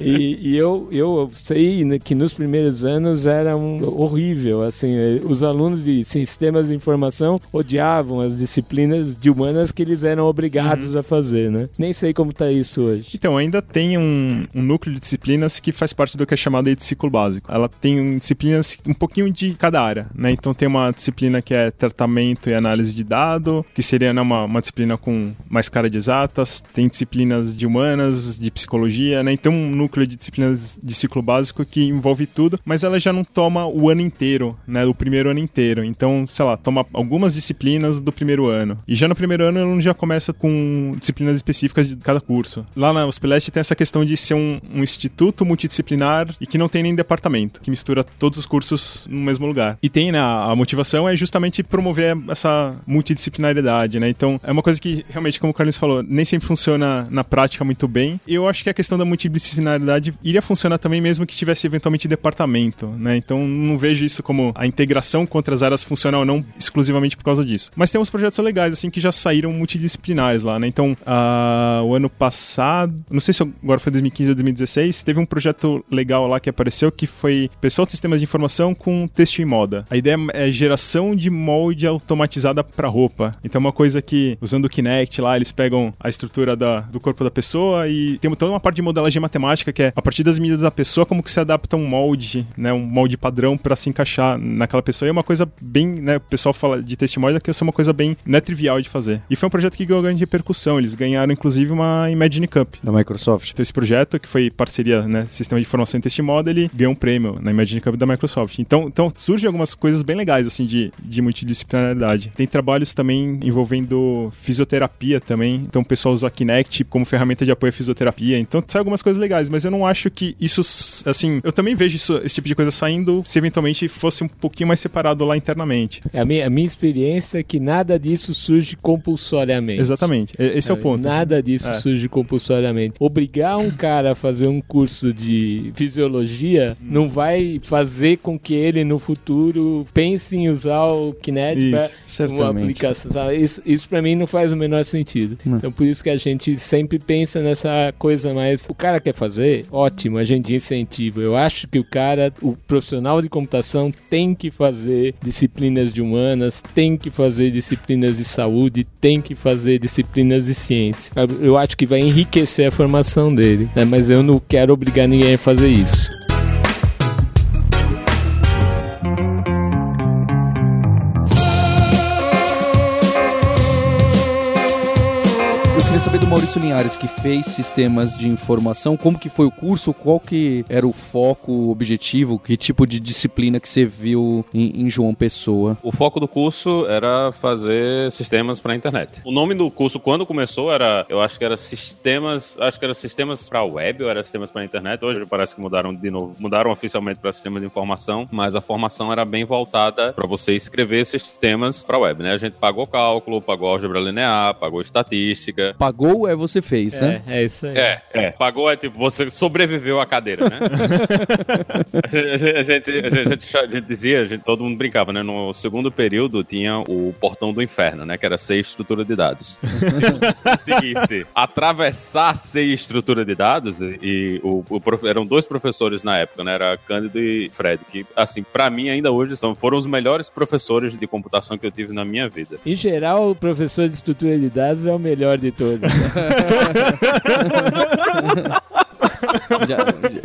Speaker 2: E, e, eu, eu sei que nos primeiros anos era um horrível, assim, os alunos de sistemas de informação odiavam as disciplinas de humanas que eles eram obrigados uhum. a fazer, né? Nem sei como está isso hoje.
Speaker 3: Então, ainda tem um, um núcleo de disciplinas que faz parte do que é chamado de ciclo básico. Ela tem disciplinas um pouquinho de cada área, né? Então tem uma disciplina que é tratamento e análise de dado, que seria né, uma, uma disciplina com mais cara de exatas, tem disciplinas de humanas, de psicologia, né? Então um núcleo de disciplinas de ciclo básico que envolve tudo, mas ela já não toma o ano inteiro, né? O primeiro ano inteiro. Então, sei lá, toma algumas disciplinas do primeiro ano. E já no primeiro ano ela já começa com disciplinas específicas de cada curso. Lá na USP tem essa questão de ser um, um instituto multidisciplinar e que não tem nem departamento, que mistura todos os cursos no mesmo lugar. E tem, né, a motivação é justamente promover essa multidisciplinaridade, né? Então, é uma coisa que realmente, como o Carlos falou, nem sempre funciona na prática muito bem. E eu acho que a questão da multidisciplinaridade iria funcionar também mesmo que tivesse eventualmente departamento, né? Então, não vejo isso como a integração com outras áreas funciona ou não exclusivamente por causa disso. Mas temos projetos legais, assim, que já saíram multidisciplinares lá, né? Então, uh, o ano passado, não sei se agora foi 2015 ou 2016, teve um projeto legal lá que apareceu que foi pessoal de sistemas de informação com texto em moda. A ideia é geração de molde automatizada para roupa. Então, uma coisa que, usando o Kinect lá, eles pegam a estrutura da, do corpo da pessoa e tem toda uma parte de modelagem matemática que é a partir das medidas da pessoa, como que se adapta um molde, né? Um molde padrão para se encaixar naquela pessoa. E é uma coisa bem, né? O pessoal fala de moda que isso é uma coisa bem, não é trivial de fazer. E foi um projeto que ganhou grande repercussão. Eles ganharam, inclusive, uma Imagine Cup.
Speaker 1: Da Microsoft.
Speaker 3: Então, esse projeto, que foi parceria, né? Sistema de informação em texto em moda, ele ganhou um prêmio na Imagine Cup da Microsoft. Então, então surgem algumas coisas bem legais, assim, de, de multidisciplinaridade. Tem trabalhos também envolvendo fisioterapia também. Então, o pessoal usa a Kinect como ferramenta de apoio à fisioterapia. Então, sai algumas coisas legais, mas eu não acho que isso, assim, eu também vejo isso, esse tipo de coisa saindo se eventualmente fosse um pouquinho mais separado lá internamente.
Speaker 2: A minha, a minha experiência é que nada disso surge compulsoriamente.
Speaker 3: Exatamente. Esse é, é o ponto.
Speaker 2: Nada disso é. surge compulsoriamente. Obrigar um cara a fazer um curso de fisiologia hum. não vai fazer com que ele no futuro pense em usar o Kinect para uma aplicação. Sabe? Isso, isso para mim não faz o menor sentido. Hum. Então por isso que a gente sempre pensa nessa coisa mais. O cara quer fazer, ótimo, a gente incentiva. Eu acho que o cara, o profissional de computação tem que fazer disciplinas de humanas, tem que fazer disciplinas de saúde, tem que fazer disciplinas de ciência. Eu acho que vai enriquecer a formação dele, né? mas eu não quero obrigar ninguém a fazer isso.
Speaker 1: Saber do Maurício Linhares, que fez sistemas de informação, como que foi o curso, qual que era o foco, o objetivo, que tipo de disciplina que você viu em, em João Pessoa?
Speaker 4: O foco do curso era fazer sistemas para internet. O nome do curso quando começou era, eu acho que era sistemas, acho que era sistemas para web ou era sistemas para internet. Hoje parece que mudaram de novo, mudaram oficialmente para sistema de informação, mas a formação era bem voltada para você escrever sistemas para web, né? A gente pagou cálculo, pagou álgebra linear, pagou estatística.
Speaker 1: Pagou é você fez, né?
Speaker 2: É, é isso aí.
Speaker 4: É, é. Pagou é tipo, você sobreviveu à cadeira, né? a, gente, a, gente, a, gente, dizia, a gente, todo mundo brincava, né? No segundo período tinha o portão do inferno, né? Que era ser estrutura de dados. Se conseguisse atravessar ser estrutura de dados, e o, o prof, eram dois professores na época, né? Era Cândido e Fred, que, assim, para mim ainda hoje são, foram os melhores professores de computação que eu tive na minha vida.
Speaker 2: Em geral, o professor de estrutura de dados é o melhor de todos.
Speaker 1: já,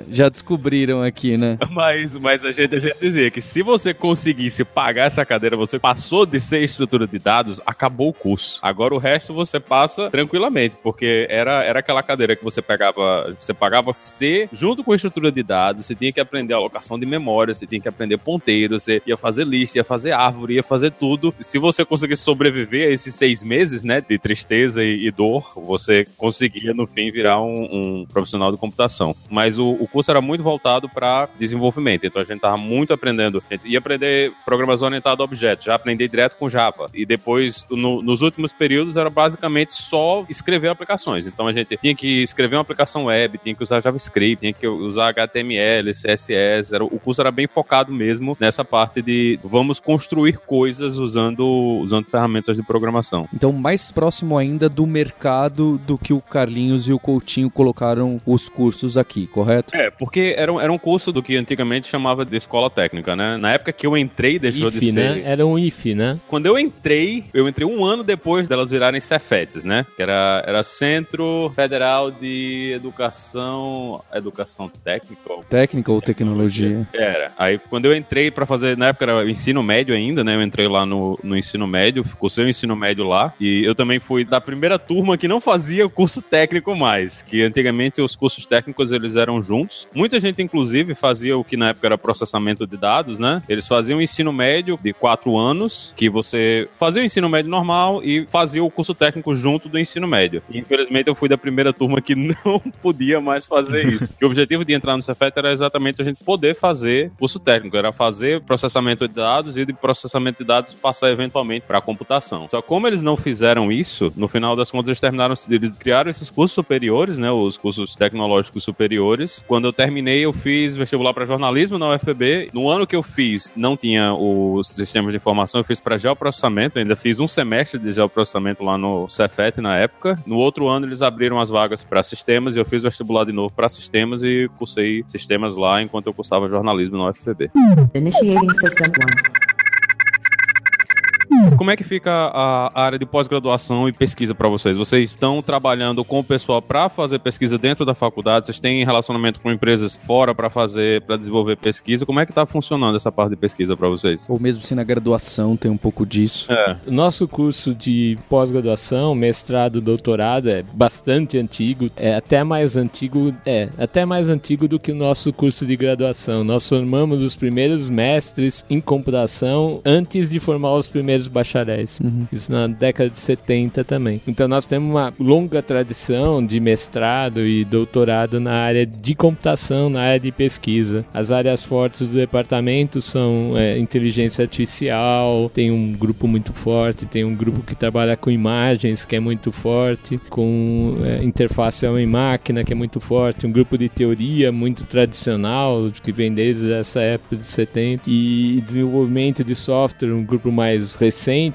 Speaker 1: já, descobriram aqui, né?
Speaker 4: Mas, mas a, gente, a gente dizia que se você conseguisse pagar essa cadeira, você passou de ser estrutura de dados, acabou o curso. Agora o resto você passa tranquilamente, porque era, era aquela cadeira que você pegava, você pagava C junto com a estrutura de dados, você tinha que aprender alocação de memória, você tinha que aprender ponteiro, você ia fazer lista, ia fazer árvore, ia fazer tudo. Se você conseguisse sobreviver a esses seis meses, né, de tristeza e, e dor, você conseguia no fim virar um, um profissional de computação. Mas o, o curso era muito voltado para desenvolvimento, então a gente tava muito aprendendo. A gente ia aprender programação orientada a objetos, já aprendi direto com Java. E depois, no, nos últimos períodos, era basicamente só escrever aplicações. Então a gente tinha que escrever uma aplicação web, tinha que usar JavaScript, tinha que usar HTML, CSS. Era, o curso era bem focado mesmo nessa parte de vamos construir coisas usando, usando ferramentas de programação.
Speaker 1: Então, mais próximo ainda do mercado do que o Carlinhos e o Coutinho colocaram os cursos aqui, correto?
Speaker 4: É, porque era um, era um curso do que antigamente chamava de escola técnica, né? Na época que eu entrei, deixou
Speaker 2: IF,
Speaker 4: de ser.
Speaker 2: Né? Era um IF, né?
Speaker 4: Quando eu entrei, eu entrei um ano depois delas virarem Cefetes, né? Que era, era Centro Federal de Educação. Educação Técnica?
Speaker 1: Técnica ou tecnologia?
Speaker 4: Era. Aí quando eu entrei para fazer, na época era ensino médio ainda, né? Eu entrei lá no, no ensino médio, ficou seu ensino médio lá. E eu também fui da primeira turma que não fazia o curso técnico mais. Que antigamente os cursos técnicos eles eram juntos. Muita gente, inclusive, fazia o que na época era processamento de dados, né? Eles faziam o ensino médio de quatro anos, que você fazia o ensino médio normal e fazia o curso técnico junto do ensino médio. E, infelizmente, eu fui da primeira turma que não podia mais fazer isso. o objetivo de entrar no Cefet era exatamente a gente poder fazer curso técnico, era fazer processamento de dados e de processamento de dados passar eventualmente para a computação. Só como eles não fizeram isso, no final das contas eles terminaram, eles criaram esses cursos superiores, né, os cursos tecnológicos superiores. Quando eu terminei, eu fiz vestibular para jornalismo na UFB. No ano que eu fiz, não tinha os sistemas de informação, eu fiz para geoprocessamento, ainda fiz um semestre de geoprocessamento lá no Cefet na época. No outro ano eles abriram as vagas para sistemas e eu fiz vestibular de novo para sistemas e cursei sistemas lá enquanto eu cursava jornalismo na UFB.
Speaker 5: Initiating System 1.
Speaker 4: Como é que fica a área de pós-graduação e pesquisa para vocês? Vocês estão trabalhando com o pessoal para fazer pesquisa dentro da faculdade? Vocês têm relacionamento com empresas fora para fazer, para desenvolver pesquisa? Como é que está funcionando essa parte de pesquisa para vocês?
Speaker 1: Ou mesmo se na graduação tem um pouco disso.
Speaker 4: É.
Speaker 2: Nosso curso de pós-graduação, mestrado, doutorado é bastante antigo, é até mais antigo, é, até mais antigo do que o nosso curso de graduação. Nós formamos os primeiros mestres em computação antes de formar os primeiros bacharéis.
Speaker 1: Uhum.
Speaker 2: Isso na década de 70 também. Então nós temos uma longa tradição de mestrado e doutorado na área de computação, na área de pesquisa. As áreas fortes do departamento são é, inteligência artificial, tem um grupo muito forte, tem um grupo que trabalha com imagens, que é muito forte, com é, interface homem-máquina, que é muito forte, um grupo de teoria muito tradicional, que vem desde essa época de 70, e desenvolvimento de software, um grupo mais recente,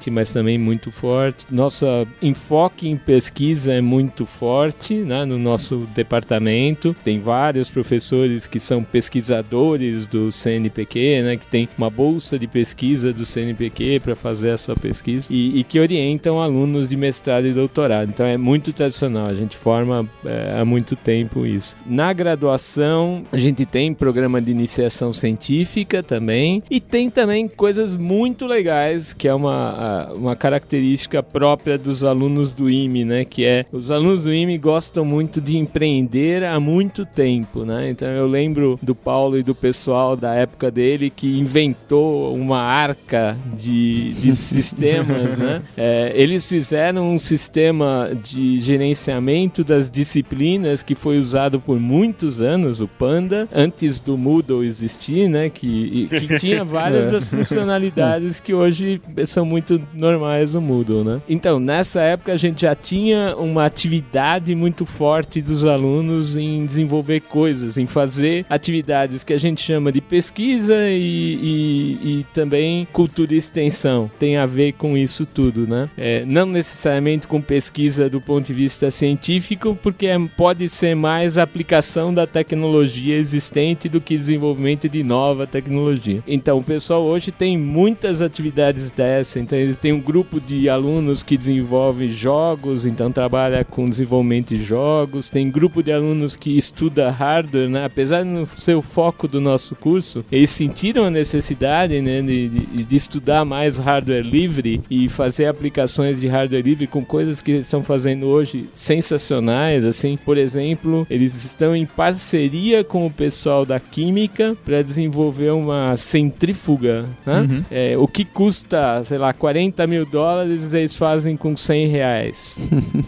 Speaker 2: mas também muito forte. Nosso enfoque em pesquisa é muito forte né, no nosso departamento. Tem vários professores que são pesquisadores do CNPq, né, que tem uma bolsa de pesquisa do CNPq para fazer a sua pesquisa e, e, que orientam alunos de mestrado e doutorado. Então é muito tradicional, a gente forma é, há muito tempo isso. Na graduação, a gente tem programa de iniciação científica também e tem também coisas muito legais, que é uma uma, uma característica própria dos alunos do IME, né? Que é os alunos do IME gostam muito de empreender há muito tempo, né? Então eu lembro do Paulo e do pessoal da época dele que inventou uma arca de, de sistemas, né? É, eles fizeram um sistema de gerenciamento das disciplinas que foi usado por muitos anos, o Panda, antes do Moodle existir, né? Que, que tinha várias das funcionalidades que hoje são muito normais no Moodle, né? Então, nessa época a gente já tinha uma atividade muito forte dos alunos em desenvolver coisas, em fazer atividades que a gente chama de pesquisa e, e, e também cultura e extensão. Tem a ver com isso tudo, né? É, não necessariamente com pesquisa do ponto de vista científico, porque é, pode ser mais aplicação da tecnologia existente do que desenvolvimento de nova tecnologia. Então, o pessoal hoje tem muitas atividades dessa. Então, eles têm um grupo de alunos que desenvolve jogos, então trabalha com desenvolvimento de jogos. Tem grupo de alunos que estuda hardware, né? Apesar de não ser o foco do nosso curso, eles sentiram a necessidade né, de, de, de estudar mais hardware livre e fazer aplicações de hardware livre com coisas que eles estão fazendo hoje sensacionais, assim. Por exemplo, eles estão em parceria com o pessoal da química para desenvolver uma centrífuga, né?
Speaker 3: Uhum.
Speaker 2: É, o que custa, sei lá, 40 mil dólares, eles fazem com 100 reais.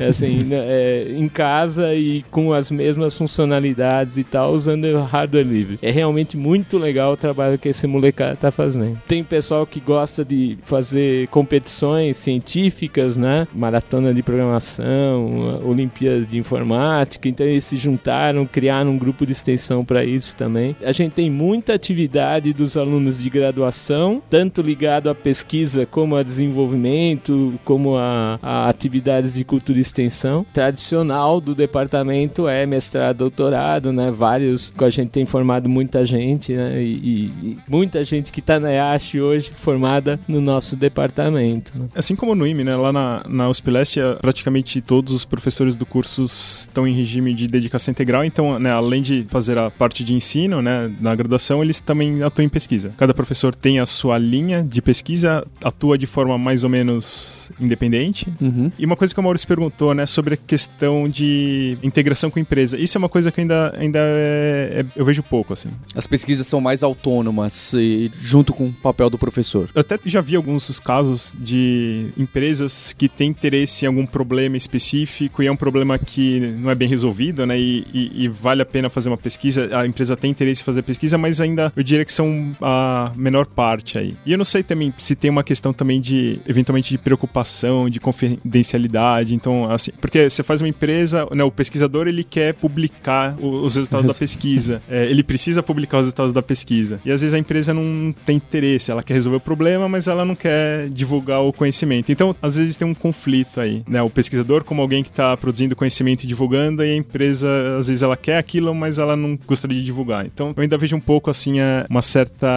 Speaker 2: assim, né, é, em casa e com as mesmas funcionalidades e tal, usando hardware livre. É realmente muito legal o trabalho que esse molecada tá fazendo. Tem pessoal que gosta de fazer competições científicas, né? Maratona de programação, Olimpíada de Informática, então eles se juntaram, criaram um grupo de extensão para isso também. A gente tem muita atividade dos alunos de graduação, tanto ligado à pesquisa como a desenvolvimento, como a, a atividades de cultura e extensão. Tradicional do departamento é mestrado, doutorado, né? Vários, que a gente tem formado muita gente, né? E, e- e muita gente que está na EASH hoje formada no nosso departamento. né?
Speaker 3: Assim como no IME, né? Lá na, na USP Leste, eh, praticamente todos os professores do curso estão em regime de dedicação integral. Então, né, além de fazer a parte de ensino, né, na graduação, eles também atuam em pesquisa. Cada professor tem a sua linha de pesquisa, atua de forma mais ou menos independente.
Speaker 1: Uhum.
Speaker 3: E uma coisa que o Maurício perguntou, né, sobre a questão de integração com a empresa. Isso é uma coisa que ainda, ainda é- é- eu vejo pouco, assim.
Speaker 1: As pesquisas são mais autônomas e junto com o papel do professor.
Speaker 3: Eu até já vi alguns casos de empresas que têm interesse em algum problema específico e é um problema que não é bem resolvido, né? E, e- e vale a pena fazer uma pesquisa. A empresa tem interesse em fazer pesquisa, mas ainda eu diria que são a menor parte aí. E eu não sei também se tem uma questão também de, eventualmente, de preocupação, de confidencialidade. Então, assim, porque você faz uma empresa, né, o pesquisador ele quer publicar os resultados da pesquisa. É, ele precisa publicar os resultados da pesquisa. E às vezes a empresa não tem interesse, ela quer resolver o problema, mas ela não quer divulgar o conhecimento. Então, às vezes tem um conflito aí, né? O pesquisador como alguém que está produzindo conhecimento e divulgando, e a empresa, às vezes ela quer aquilo, mas ela não gostaria de divulgar. Então, eu ainda vejo um pouco assim uma certa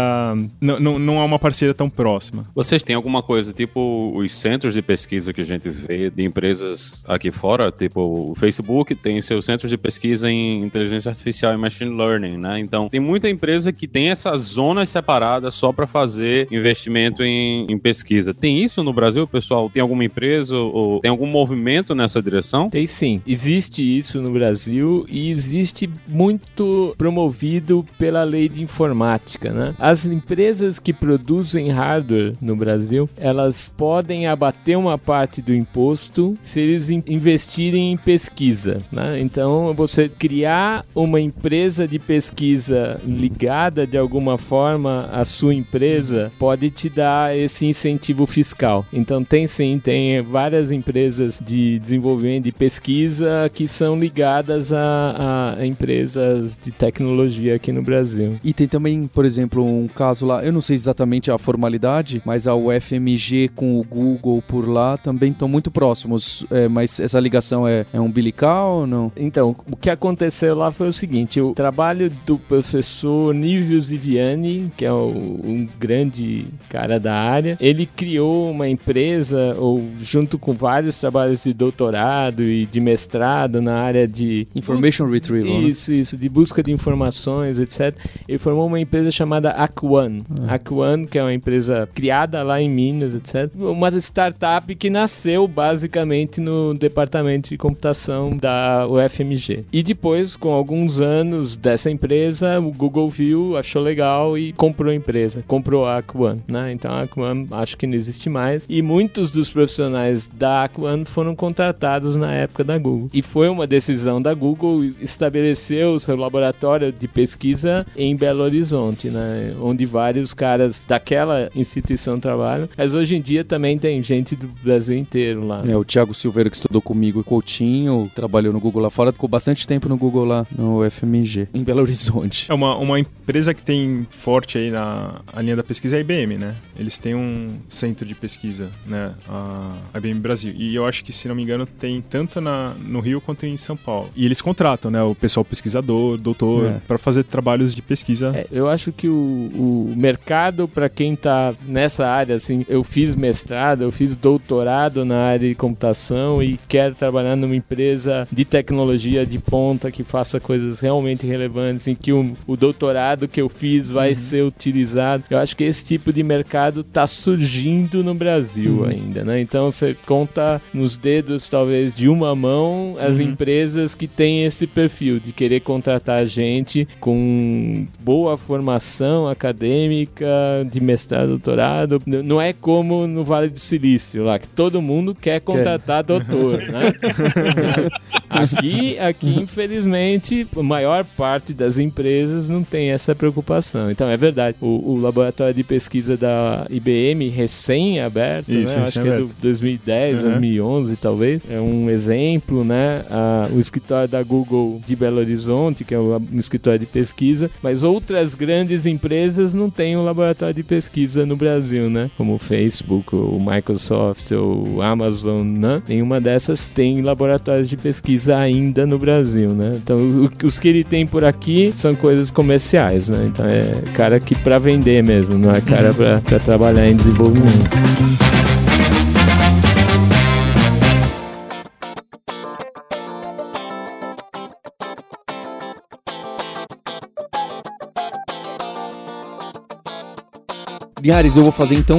Speaker 3: não, não, não há uma parceria tão próxima.
Speaker 4: Vocês têm alguma coisa, tipo os centros de pesquisa que a gente vê de empresas aqui fora? Tipo, o Facebook tem seus centros de pesquisa em inteligência artificial e machine learning, né? Então, tem muita empresa que tem essas zonas separadas só para fazer investimento em, em pesquisa. Tem isso no Brasil, pessoal? Tem alguma empresa ou tem algum movimento nessa direção?
Speaker 2: Tem sim. Existe isso no Brasil e existe muito promovido pela lei de informática, né? As empresas que produzem hardware no Brasil, elas podem abater uma parte do imposto se eles in- investirem em pesquisa, né? Então, você criar uma empresa de pesquisa ligada de alguma forma à sua empresa pode te dar esse incentivo fiscal. Então, tem sim, tem várias empresas de desenvolvimento de pesquisa que são ligadas a, a empresas de tecnologia aqui no Brasil.
Speaker 1: E tem também, por exemplo, um caso lá, eu não sei exatamente a formalidade, mas a UFMG com o Google por lá também estão muito próximos. É, mas essa ligação é, é umbilical ou não?
Speaker 2: Então, o que aconteceu lá foi o seguinte: o trabalho do professor Nívios Viviani, que é o- um grande cara da área, ele criou uma empresa, ou junto com vários trabalhos de doutorado e de mestrado na área de
Speaker 1: Information Retrieval, né?
Speaker 2: Isso, isso, de busca de informações, etc. Ele formou uma empresa chamada Aquan. Aquan, que é uma empresa criada lá em Minas, etc. Uma startup que nasceu basicamente no departamento de computação da UFMG. E depois, com alguns anos dessa empresa, o Google viu, achou legal e comprou a empresa, comprou a Aquan, né? Então a Aquan acho que não existe mais. E muitos dos profissionais da Aquan foram contratados na época da Google. E foi uma decisão da Google estabelecer o seu laboratório de pesquisa em Belo Horizonte, né? Onde vários caras daquela instituição trabalham. Mas hoje em dia também tem gente do Brasil inteiro lá.
Speaker 1: É, o Thiago Silveira que estudou comigo e Coutinho, trabalhou no Google lá fora, ficou bastante tempo no Google lá no FMG, em Belo Horizonte.
Speaker 3: É uma, uma empresa que tem forte aí na a linha da pesquisa é a IBM, né? Eles têm um centro de pesquisa, né? A IBM Brasil. E eu acho que, se não me engano, tem tanto na, no Rio quanto em São Paulo. E eles contratam, né? O pessoal pesquisador, doutor,
Speaker 1: É.
Speaker 3: para fazer trabalhos de pesquisa.
Speaker 2: É, eu acho que o, o mercado para quem tá nessa área, assim, eu fiz mestrado, eu fiz doutorado na área de computação e quero trabalhar numa empresa de tecnologia de ponta que faça coisas realmente relevantes, em que o, o doutorado que eu fiz vai ser utilizado. Eu acho que esse tipo de mercado tá surgindo no Brasil ainda, né? Então você conta nos dedos, talvez, de uma mão as empresas que têm esse perfil de querer contratar gente com boa formação acadêmica, de mestrado, doutorado. Não é como no Vale do Silício, lá, que todo mundo quer contratar doutor, né? aqui, aqui, infelizmente, a maior parte das empresas não tem essa preocupação. Então, é verdade. O, o laboratório de pesquisa da IBM, recém-aberto, né? Acho que é do
Speaker 3: recém-aberto.
Speaker 2: 2010,
Speaker 3: Uhum.
Speaker 2: 2011, talvez. É um exemplo, né? Ah, o escritório da Google de Belo Horizonte, que é um escritório de pesquisa, mas outras grandes empresas não têm um laboratório de pesquisa no Brasil, né? Como o Facebook, o Microsoft, o Amazon, né? Nenhuma dessas tem laboratórios de pesquisa ainda no Brasil, né? Então, o- os que ele tem por aqui são coisas comerciais, né? Então, é cara que para vender mesmo, não é cara para pra trabalhar em desenvolvimento.
Speaker 1: Linhares, eu vou fazer então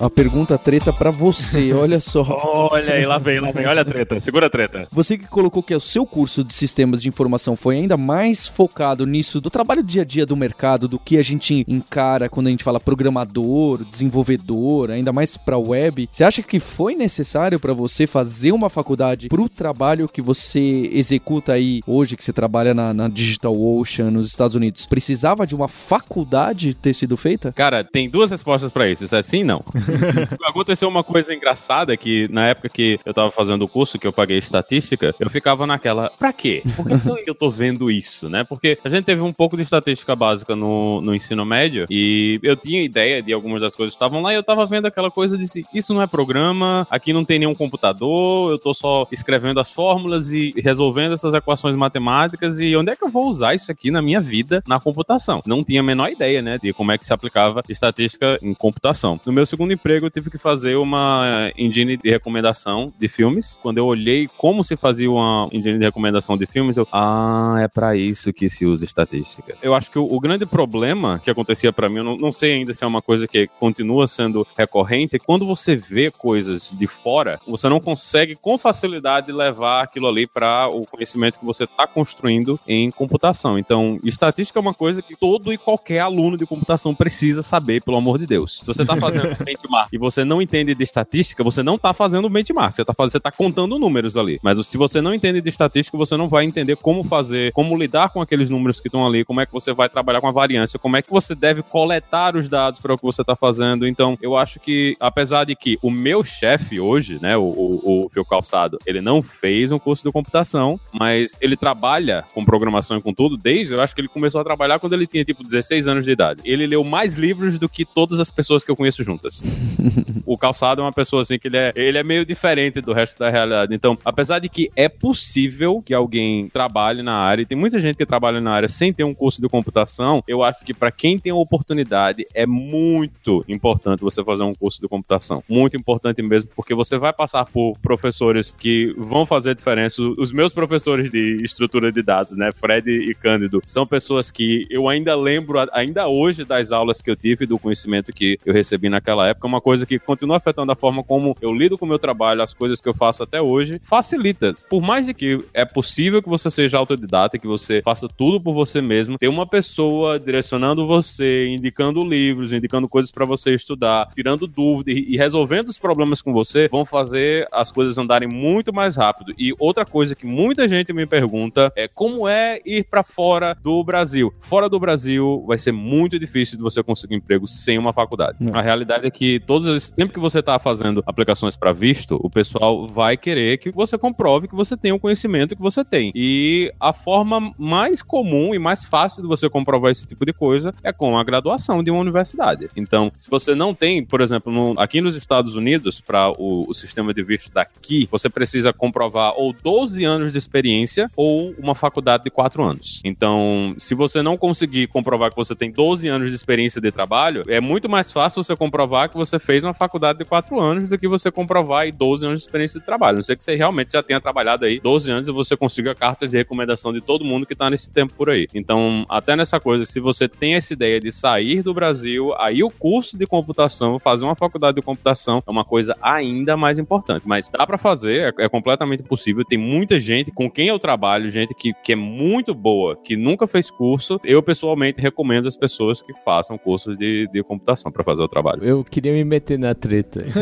Speaker 1: a, a pergunta treta pra você. Olha só.
Speaker 4: Olha aí, lá vem, lá vem. Olha a treta. Segura a treta.
Speaker 1: Você que colocou que o seu curso de sistemas de informação foi ainda mais focado nisso do trabalho dia a dia do mercado, do que a gente encara quando a gente fala programador, desenvolvedor, ainda mais pra web. Você acha que foi necessário pra você fazer uma faculdade pro trabalho que você executa aí hoje, que você trabalha na, na Digital Ocean nos Estados Unidos? Precisava de uma faculdade ter sido feita?
Speaker 4: Cara, tem duas respostas pra isso. Isso é sim e não. Aconteceu uma coisa engraçada que na época que eu tava fazendo o curso, que eu paguei estatística, eu ficava naquela, pra quê? Por que eu tô vendo isso, né? Porque a gente teve um pouco de estatística básica no, no ensino médio e eu tinha ideia de algumas das coisas que estavam lá e eu tava vendo aquela coisa de se, isso não é programa, aqui não tem nenhum computador, eu tô só escrevendo as fórmulas e resolvendo essas equações matemáticas e onde é que eu vou usar isso aqui na minha vida na computação? Não tinha a menor ideia, né, de como é que se aplicava estatística em computação. No meu segundo emprego, eu tive que fazer uma engine de recomendação de filmes. Quando eu olhei como se fazia uma engine de recomendação de filmes, eu, ah, é pra isso que se usa estatística. Eu acho que o, o grande problema que acontecia pra mim, eu não, não sei ainda se é uma coisa que continua sendo recorrente, é quando você vê coisas de fora, você não consegue com facilidade levar aquilo ali para o conhecimento que você está construindo em computação. Então, estatística é uma coisa que todo e qualquer aluno de computação precisa saber, pelo amor de Deus. Se você está fazendo benchmark e você não entende de estatística, você não está fazendo benchmark, você está fazendo, você tá contando números ali. Mas se você não entende de estatística, você não vai entender como fazer, como lidar com aqueles números que estão ali, como é que você vai trabalhar com a variância, como é que você deve coletar os dados para o que você está fazendo. Então, eu acho que, apesar de que o meu chefe hoje, né, o, o, o Fio Calçado, ele não fez um curso de computação, mas ele trabalha com programação e com tudo desde, eu acho que ele começou a trabalhar quando ele tinha, tipo, 16 anos de idade. Ele leu mais livros do que todas as pessoas que eu conheço juntas. o Calçado é uma pessoa, assim, que ele é, ele é meio diferente do resto da realidade. Então, apesar de que é possível que alguém trabalhe na área, e tem muita gente que trabalha na área sem ter um curso de computação, eu acho que para quem tem a oportunidade, é muito importante você fazer um curso de computação. Muito importante mesmo, porque você vai passar por professores que vão fazer diferença. Os meus professores de estrutura de dados, né, Fred e Cândido, são pessoas que eu ainda lembro, ainda hoje, das aulas que eu tive, do conhecimento que eu recebi naquela época, uma coisa que continua afetando a forma como eu lido com o meu trabalho, as coisas que eu faço até hoje, facilita. Por mais de que é possível que você seja autodidata, que você faça tudo por você mesmo, ter uma pessoa direcionando você, indicando livros, indicando coisas para você estudar, tirando dúvidas e resolvendo os problemas com você, vão fazer as coisas andarem muito mais rápido. E outra coisa que muita gente me pergunta é como é ir para fora do Brasil. Fora do Brasil vai ser muito difícil de você conseguir emprego sem uma faculdade. A realidade é que todos os tempo que você está fazendo aplicações para visto, o pessoal vai querer que você comprove que você tem o conhecimento que você tem. E a forma mais comum e mais fácil de você comprovar esse tipo de coisa é com a graduação de uma universidade. Então, se você não tem, por exemplo, no- aqui nos Estados Unidos, para o, o sistema de visto daqui, você precisa comprovar ou 12 anos de experiência ou uma faculdade de 4 anos. Então, se você não conseguir comprovar que você tem 12 anos de experiência de trabalho, é muito mais fácil você comprovar que você fez uma faculdade de 4 anos do que você comprovar aí 12 anos de experiência de trabalho. Não sei que você realmente já tenha trabalhado aí 12 anos e você consiga cartas de recomendação de todo mundo que tá nesse tempo por aí. Então, até nessa coisa, se você tem essa ideia de sair do Brasil, aí o curso de computação, fazer uma faculdade de computação é uma coisa ainda mais importante. Mas dá pra fazer, é, é completamente possível. Tem muita gente com quem eu trabalho, gente que, que é muito boa, que nunca fez curso. Eu, pessoalmente, recomendo as pessoas que façam cursos de, de computação pra fazer o trabalho.
Speaker 2: Eu queria me meter na treta.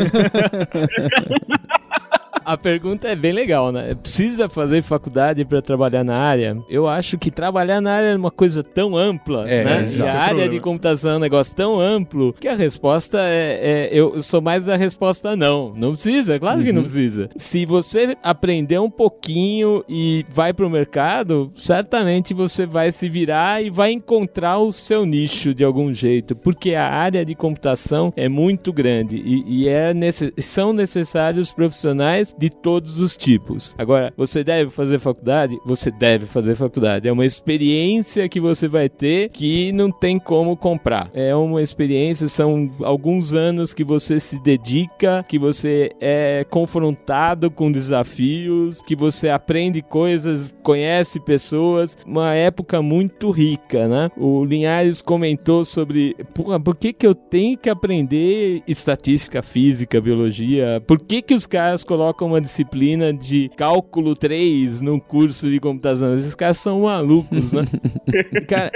Speaker 2: A pergunta é bem legal, né? Precisa fazer faculdade para trabalhar na área? Eu acho que trabalhar na área é uma coisa tão ampla,
Speaker 1: É,
Speaker 2: né?
Speaker 1: esse
Speaker 2: E
Speaker 3: é
Speaker 2: a
Speaker 3: o
Speaker 2: área
Speaker 3: problema.
Speaker 2: de computação é um negócio tão amplo que a resposta é, é- eu sou mais da resposta não. Não precisa, claro que não precisa. Se você aprender um pouquinho e vai pro mercado, certamente você vai se virar e vai encontrar o seu nicho de algum jeito, porque a área de computação é muito grande e, e é nesse- são necessários profissionais de todos os tipos. Agora, você deve fazer faculdade? Você deve fazer faculdade. É uma experiência que você vai ter que não tem como comprar. É uma experiência, são alguns anos que você se dedica, que você é confrontado com desafios, que você aprende coisas, conhece pessoas, uma época muito rica, né? O Linhares comentou sobre, por que que eu tenho que aprender estatística, física, biologia? Por que que os caras colocam uma disciplina de cálculo 3 no curso de computação? Esses caras são malucos, né? Cara,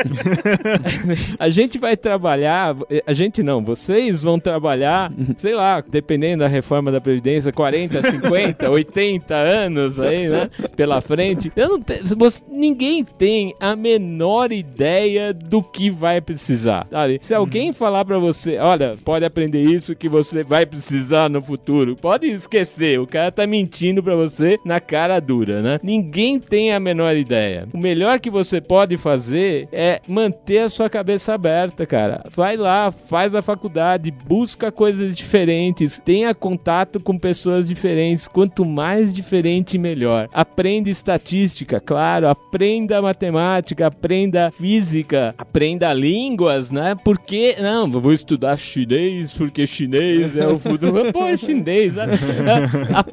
Speaker 2: a gente vai trabalhar, a gente não, vocês vão trabalhar, sei lá, dependendo da reforma da Previdência, 40, 50, 80 anos aí, né? Pela frente. Eu não te- você- ninguém tem a menor ideia do que vai precisar, sabe? Se alguém falar pra você, olha, pode aprender isso que você vai precisar no futuro, pode esquecer, o cara tá mentindo pra você na cara dura, né? Ninguém tem a menor ideia. O melhor que você pode fazer é manter a sua cabeça aberta, cara. Vai lá, faz a faculdade, busca coisas diferentes, tenha contato com pessoas diferentes. Quanto mais diferente, melhor. Aprenda estatística, claro, aprenda matemática, aprenda física, aprenda línguas, né? Porque, não, eu vou estudar chinês porque chinês é o futuro. Pô, é chinês, né?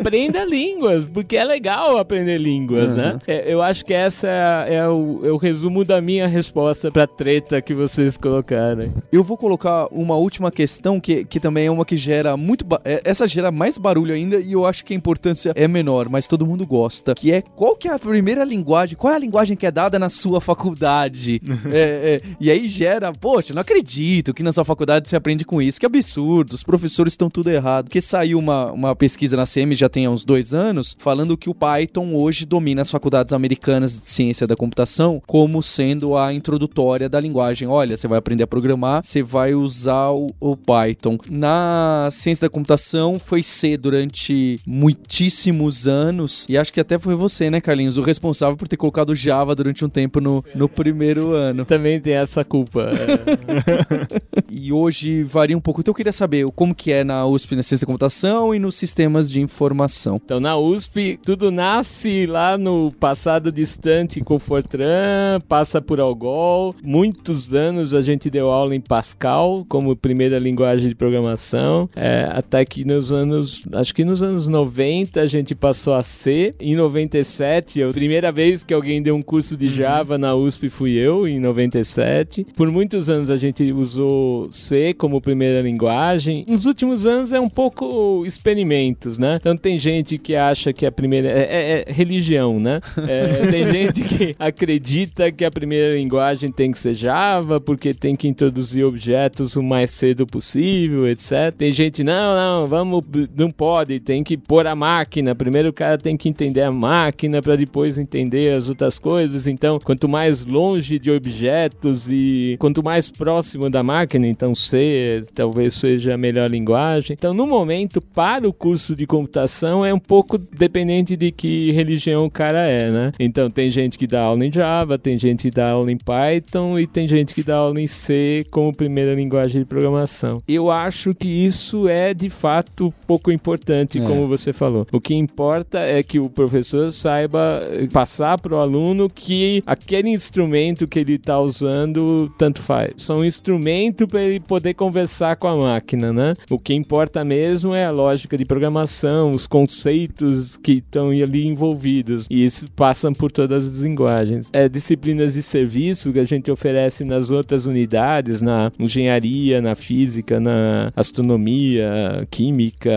Speaker 2: Aprenda línguas, porque é legal aprender línguas, né? É, eu acho que essa é, é o, é o resumo da minha resposta pra treta que vocês colocaram.
Speaker 1: Eu vou colocar uma última questão que, que também é uma que gera muito. é, Essa gera mais barulho ainda e eu acho que a importância é menor, mas todo mundo gosta. Que é qual que é a primeira linguagem? Qual é a linguagem que é dada na sua faculdade? É, é, e aí gera, poxa, não acredito que na sua faculdade você aprende com isso. Que absurdo, os professores estão tudo errado. Porque saiu uma, uma pesquisa na CM já tem há uns dois anos falando que o Python hoje domina as faculdades americanas de ciência da computação como sendo a introdutória da linguagem. Olha, você vai aprender a programar, você vai usar o, o Python. Na ciência da computação foi C durante muitíssimos anos e acho que até foi você, né, Carlinhos, o responsável por ter colocado Java durante um tempo no, no primeiro ano.
Speaker 2: Também tem essa culpa. é.
Speaker 1: E hoje varia um pouco. Então eu queria saber como que é na USP na ciência da computação e nos sistemas de informação.
Speaker 2: Então, na USP, tudo nasce lá no passado distante com Fortran, passa por Algol. Muitos anos a gente deu aula em Pascal como primeira linguagem de programação. É, até que nos anos, acho que nos anos 90 a gente passou a C. Em 97, a primeira vez que alguém deu um curso de Java na USP fui eu, em 97. Por muitos anos a gente usou C como primeira linguagem. Nos últimos anos é um pouco experimentos, né? Então tem gente que acha que a primeira. É, é- é religião, né? É, tem gente que acredita que a primeira linguagem tem que ser Java, porque tem que introduzir objetos o mais cedo possível, etc. Tem gente, não, não, vamos, não pode, tem que pôr a máquina. Primeiro o cara tem que entender a máquina para depois entender as outras coisas. Então, quanto mais longe de objetos e quanto mais próximo da máquina, então C talvez seja a melhor linguagem. Então, no momento, para o curso de computação, é um pouco dependente de que religião o cara é, né? Então, tem gente que dá aula em Java, tem gente que dá aula em Python e tem gente que dá aula em C como primeira linguagem de programação. Eu acho que isso é, de fato, pouco importante,
Speaker 1: É.
Speaker 2: como você falou. O que importa é que o professor saiba passar para o aluno que aquele instrumento que ele está usando, tanto faz. São um instrumento para ele poder conversar com a máquina, né? O que importa mesmo é a lógica de programação, os conceitos que estão ali envolvidos. E isso passam por todas as linguagens. É disciplinas de serviço que a gente oferece nas outras unidades, na engenharia, na física, na astronomia, química.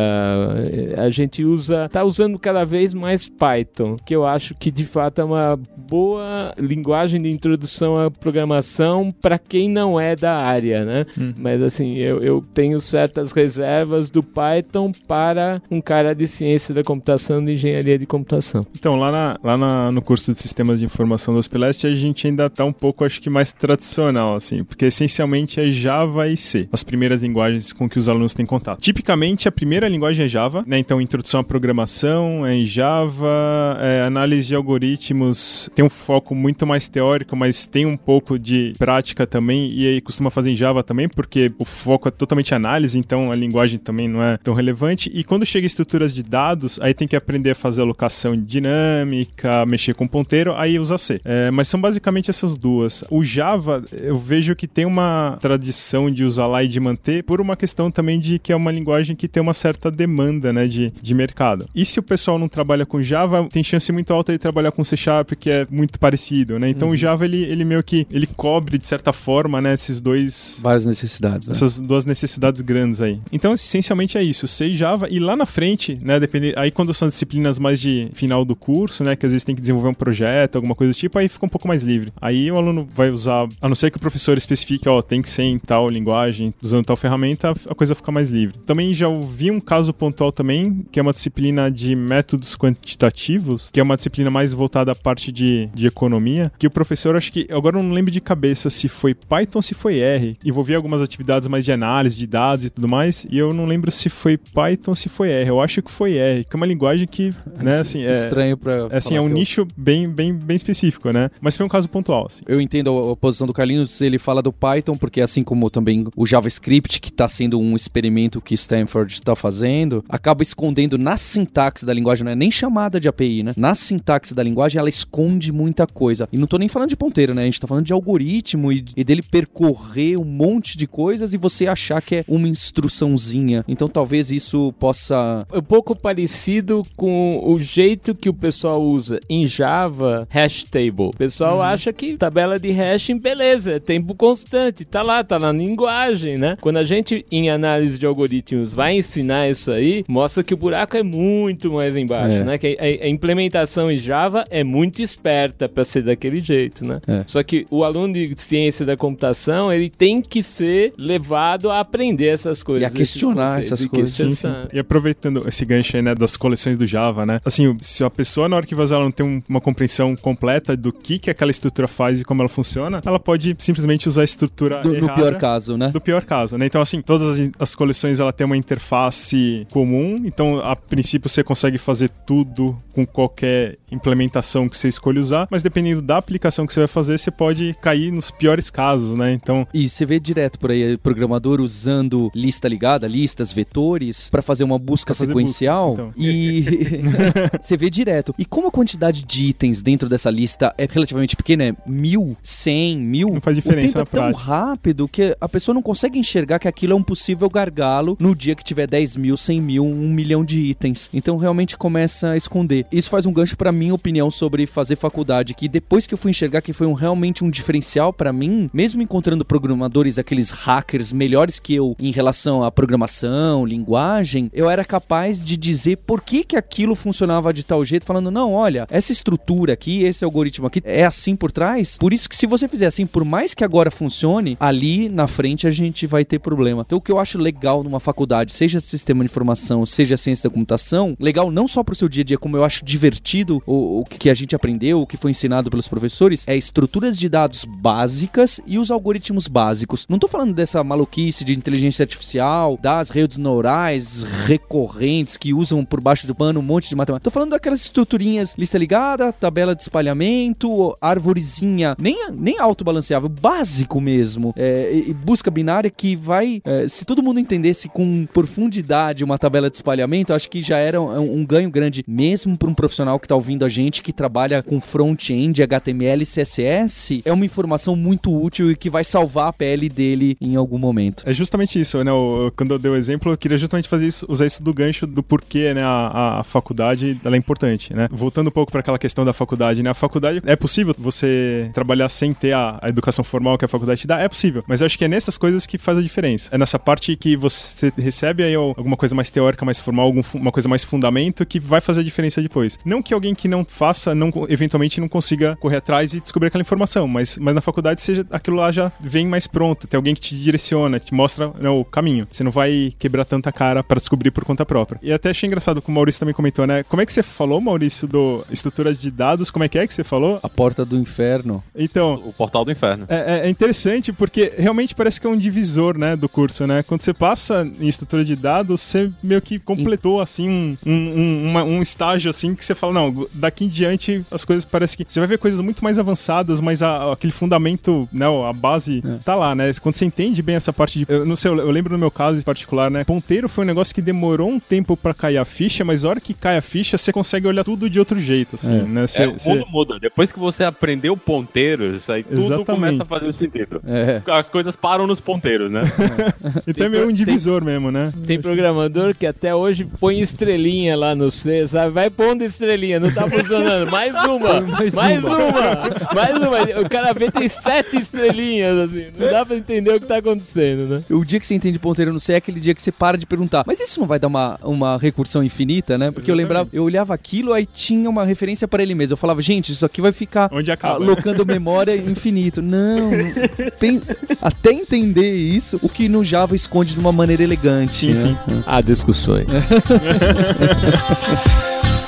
Speaker 2: A gente usa, tá usando cada vez mais Python, que eu acho que de fato é uma boa linguagem de introdução à programação para quem não é da área, né? Mas assim, eu, eu tenho certas reservas do Python para um cara de ciência da computação, de engenharia de computação.
Speaker 3: Então, lá, na- lá na- no curso de Sistemas de Informação do Ospeleste, a gente ainda tá um pouco, acho que mais tradicional, assim, porque essencialmente é Java e C, as primeiras linguagens com que os alunos têm contato. Tipicamente, a primeira linguagem é Java, né? Então, introdução à programação é em Java, é, análise de algoritmos tem um foco muito mais teórico, mas tem um pouco de prática também, e aí costuma fazer em Java também, porque o foco é totalmente análise, então a linguagem também não é tão relevante. E quando chega estruturas de dados, aí tem que aprender a fazer alocação dinâmica, mexer com ponteiro, aí usa C. É, mas são basicamente essas duas. O Java, eu vejo que tem uma tradição de usar lá e de manter, por uma questão também de que é uma linguagem que tem uma certa demanda, né, de, de mercado. E se o pessoal não trabalha com Java, tem chance muito alta de trabalhar com C Sharp, que é muito parecido, né? Então o Java, ele, ele meio que, ele cobre, de certa forma, né, esses dois
Speaker 1: Várias necessidades. né?
Speaker 3: essas duas necessidades grandes aí. Então, essencialmente é isso, C e Java, e lá na frente, né, depende, aí quando são disciplinas mais de final do curso, né, que às vezes tem que desenvolver um projeto, alguma coisa do tipo, aí fica um pouco mais livre. Aí o aluno vai usar, a não ser que o professor especifique, ó, tem que ser em tal linguagem, usando tal ferramenta, a coisa fica mais livre. Também já ouvi um caso pontual também, que é uma disciplina de métodos quantitativos, que é uma disciplina mais voltada à parte de, de economia, que o professor, acho que, agora eu não lembro de cabeça se foi Python se foi R, envolvia algumas atividades mais de análise de dados e tudo mais, e eu não lembro se foi Python se foi R, eu acho que foi R, que é uma linguagem que, né, assim, é...
Speaker 1: Estranho pra.
Speaker 3: É, assim, é um
Speaker 1: eu-
Speaker 3: nicho bem, bem, bem específico, né? Mas foi um caso pontual, assim.
Speaker 1: Eu entendo a, a posição do Carlinhos, ele fala do Python, porque assim como também o JavaScript, que está sendo um experimento que Stanford está fazendo, acaba escondendo na sintaxe da linguagem, não é nem chamada de API, né? Na sintaxe da linguagem, ela esconde muita coisa. E não tô nem falando de ponteiro, né? A gente tá falando de algoritmo e, e dele percorrer um monte de coisas e você achar que é uma instruçãozinha. Então talvez isso possa.
Speaker 2: um pouco parecido com o jeito que o pessoal usa em Java hash table. O pessoal acha que tabela de hashing, beleza, é tempo constante, tá lá, tá na linguagem, né? Quando a gente, em análise de algoritmos, vai ensinar isso aí, mostra que o buraco é muito mais embaixo,
Speaker 1: É.
Speaker 2: né? Que a, a implementação em Java é muito esperta para ser daquele jeito, né?
Speaker 1: É.
Speaker 2: Só que o aluno de ciência da computação, ele tem que ser levado a aprender essas coisas.
Speaker 1: E a questionar
Speaker 2: conceitos,
Speaker 1: essas
Speaker 2: e
Speaker 1: coisas. Sim,
Speaker 2: questionar.
Speaker 3: E aproveitando esse gancho né, das coleções do Java, né? Assim, se a pessoa, na hora que vai usar, ela não tem um- uma compreensão completa do que, que aquela estrutura faz e como ela funciona, ela pode simplesmente usar a estrutura
Speaker 1: do- no
Speaker 3: errada.
Speaker 1: pior caso, né?
Speaker 3: Do pior caso, né? Então, assim, todas as, as coleções ela tem uma interface comum, então a princípio você consegue fazer tudo com qualquer implementação que você escolha usar, mas dependendo da aplicação que você vai fazer, você pode cair nos piores casos, né? Então,
Speaker 1: E você vê direto por aí programador usando lista ligada, listas, vetores, para fazer uma busca
Speaker 3: fazer
Speaker 1: sequencial geral
Speaker 3: Então.
Speaker 1: e você vê direto. E como a quantidade de itens dentro dessa lista é relativamente pequena, é mil, cem, mil,
Speaker 3: Não faz
Speaker 1: o
Speaker 3: diferença
Speaker 1: tempo é tão
Speaker 3: prática.
Speaker 1: rápido que a pessoa não consegue enxergar que aquilo é um possível gargalo no dia que tiver 10 mil, 100 mil, um milhão de itens. Então realmente começa a esconder. Isso faz um gancho pra minha opinião sobre fazer faculdade, que depois que eu fui enxergar que foi um, realmente um diferencial pra mim, mesmo encontrando programadores, aqueles hackers melhores que eu em relação à programação, linguagem, eu era capaz de dizer por que que aquilo funcionava de tal jeito, falando, não, olha, essa estrutura aqui, esse algoritmo aqui é assim por trás, por isso que se você fizer assim, por mais que agora funcione, ali na frente a gente vai ter problema. Então o que eu acho legal numa faculdade, seja sistema de informação, seja ciência da computação, legal não só pro seu dia a dia, como eu acho divertido o, o que a gente aprendeu, o que foi ensinado pelos professores, é estruturas de dados básicas e os algoritmos básicos. Não tô falando dessa maluquice de inteligência artificial, das redes neurais recorrentes que usam por baixo do pano um monte de matemática. Tô falando daquelas estruturinhas, lista ligada, tabela de espalhamento, árvorezinha, nem, nem autobalanceável, básico mesmo. É, e- busca binária que vai. é, se todo mundo entendesse com profundidade uma tabela de espalhamento, acho que já era um, um ganho grande, mesmo para um profissional que tá ouvindo a gente, que trabalha com front-end, HTML CSS, é uma informação muito útil e que vai salvar a pele dele em algum momento.
Speaker 3: É justamente isso, né? Eu- quando eu dei o exemplo, eu queria justamente fazer isso, usar isso do gancho do porquê, né? A, a- faculdade é importante, né? Voltando um pouco para aquela questão da faculdade, né? A faculdade é possível você trabalhar sem ter a, a educação formal que a faculdade te dá, é possível. Mas eu acho que é nessas coisas que faz a diferença. É nessa parte que você recebe aí alguma coisa mais teórica, mais formal, algum, fu- uma coisa mais fundamento que vai fazer a diferença depois. Não que alguém que não faça, não eventualmente não consiga correr atrás e descobrir aquela informação, mas, mas na faculdade seja aquilo lá já vem mais pronto, tem alguém que te direciona, te mostra né, o caminho. Você não vai quebrar tanta cara para descobrir por conta própria. E até achei engraçado como o Maurício também comentou, né? Como é que você falou, Maurício, do estruturas de dados? Como é que é que você falou?
Speaker 1: A porta do inferno.
Speaker 3: Então,
Speaker 4: O portal do inferno.
Speaker 3: é, é- é interessante porque realmente parece que é um divisor, né, do curso, né? Quando você passa em estrutura de dados, você meio que completou, assim, um, um, um- uma- um estágio, assim, que você fala, não, daqui em diante as coisas parecem que... Você vai ver coisas muito mais avançadas, mas a- aquele fundamento, né, a base tá lá, né? Quando você entende bem essa parte de... Eu não sei, eu, eu lembro no meu caso em particular, né? Ponteiro foi um negócio que demorou um tempo pra cair a ficha, mas a hora que cai a ficha, você consegue olhar tudo de outro jeito, assim,
Speaker 1: É.
Speaker 3: né? Você-
Speaker 4: É, o mundo muda. Depois que você aprendeu ponteiros, aí tudo
Speaker 3: Exatamente.
Speaker 4: começa a fazer sentido.
Speaker 1: É.
Speaker 4: As coisas param nos ponteiros, né?
Speaker 3: Então é meio um divisor mesmo, né?
Speaker 2: Tem programador que até hoje põe estrelinha lá no C, sabe? Vai pondo estrelinha, não tá funcionando. Mais uma,
Speaker 1: Mais
Speaker 2: mais,
Speaker 1: uma.
Speaker 2: uma. mais uma. O cara vê tem sete estrelinhas, assim. Não dá pra entender o que tá acontecendo, né?
Speaker 1: O dia que você entende ponteiro no C é aquele dia que você para de perguntar. Mas isso não vai dar uma, uma recursão infinita, né? Porque eu lembrava, eu olhava aquilo, aí tinha uma referência para ele mesmo. Eu falava, gente, isso aqui vai ficar
Speaker 3: Onde acaba,
Speaker 1: alocando memória infinito. Não, não tem- até entender isso, o que no Java esconde de uma maneira elegante.
Speaker 3: Sim,
Speaker 1: né?
Speaker 3: sim.
Speaker 2: Há discussões.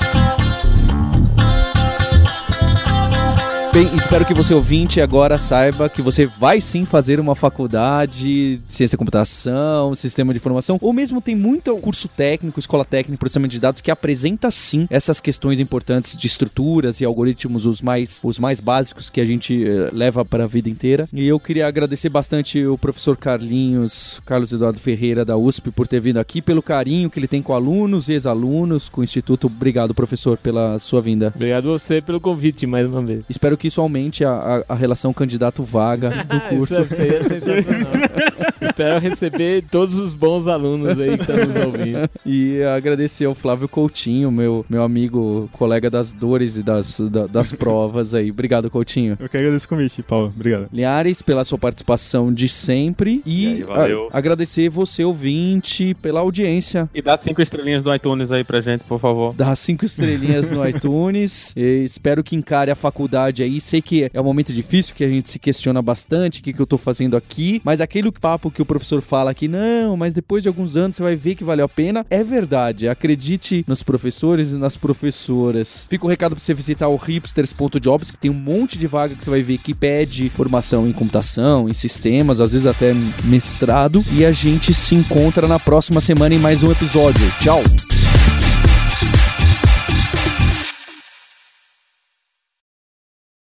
Speaker 1: Bem, espero que você ouvinte agora saiba que você vai sim fazer uma faculdade de ciência da computação, sistema de informação, ou mesmo tem muito curso técnico, escola técnica, processamento de dados que apresenta sim essas questões importantes de estruturas e algoritmos, os mais, os mais básicos que a gente eh, leva para a vida inteira. E eu queria agradecer bastante o professor Carlinhos, Carlos Eduardo Ferreira da USP por ter vindo aqui, pelo carinho que ele tem com alunos e ex-alunos, com o Instituto. Obrigado, professor, pela sua vinda.
Speaker 2: Obrigado você pelo convite mais uma vez.
Speaker 1: Espero que isso aumente a, a- a relação candidato-vaga do curso.
Speaker 2: Isso seria sensacional. Espero receber todos os bons alunos aí que estão nos ouvindo.
Speaker 1: E agradecer ao Flávio Coutinho, meu, meu amigo, colega das dores e das, da- das provas aí. Obrigado, Coutinho.
Speaker 3: Eu que agradeço o convite, Paulo. Obrigado.
Speaker 1: Linhares, pela sua participação de sempre. E,
Speaker 4: E aí, valeu.
Speaker 1: a- agradecer você, ouvinte, pela audiência.
Speaker 4: E dá cinco estrelinhas do iTunes aí pra gente, por favor.
Speaker 1: Dá cinco estrelinhas no iTunes. E espero que encare a faculdade aí. Sei que é um momento difícil, que a gente se questiona bastante o que, que eu tô fazendo aqui. Mas aquele papo que o professor fala aqui, não, mas depois de alguns anos você vai ver que valeu a pena. É verdade. Acredite nos professores e nas professoras. Fica o recado pra você visitar o hipsters.jobs, que tem um monte de vaga que você vai ver que pede formação em computação, em sistemas, às vezes até mestrado. E a gente se encontra na próxima semana em mais um episódio. Tchau!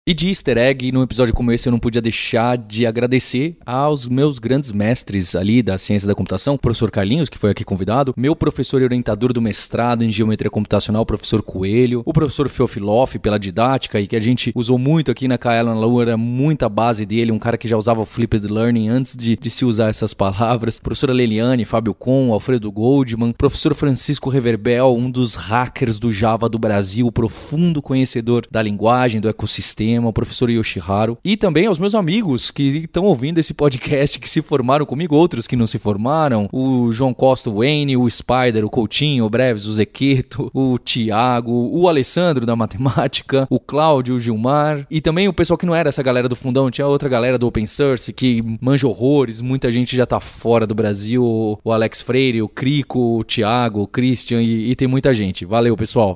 Speaker 1: E de easter egg, num episódio como esse, eu não podia deixar de agradecer aos meus grandes mestres ali da ciência da computação, o professor Carlinhos, que foi aqui convidado, meu professor e orientador do mestrado em geometria computacional, o professor Coelho, o professor Feofiloff pela didática e que a gente usou muito aqui na Kaela na Lua, era muita base dele, um cara que já usava o flipped learning antes de, de se usar essas palavras, professora Leliane, Fábio Com, Alfredo Goldman, professor Francisco Reverbel, um dos hackers do Java do Brasil, profundo conhecedor da linguagem, do ecossistema, o professor Yoshiharu, e também aos meus amigos que estão ouvindo esse podcast, que se formaram comigo, outros que não se formaram, o João Costa, o Wayne, o Spider, o Coutinho, o Breves, o Zequeto, o Tiago, o Alessandro da matemática, o Cláudio, o Gilmar, e também o pessoal que não era essa galera do fundão, tinha outra galera do Open Source que manja horrores, muita gente já tá fora do Brasil, o Alex Freire, o Crico, o Tiago, o Christian, e, e tem muita gente. Valeu, pessoal.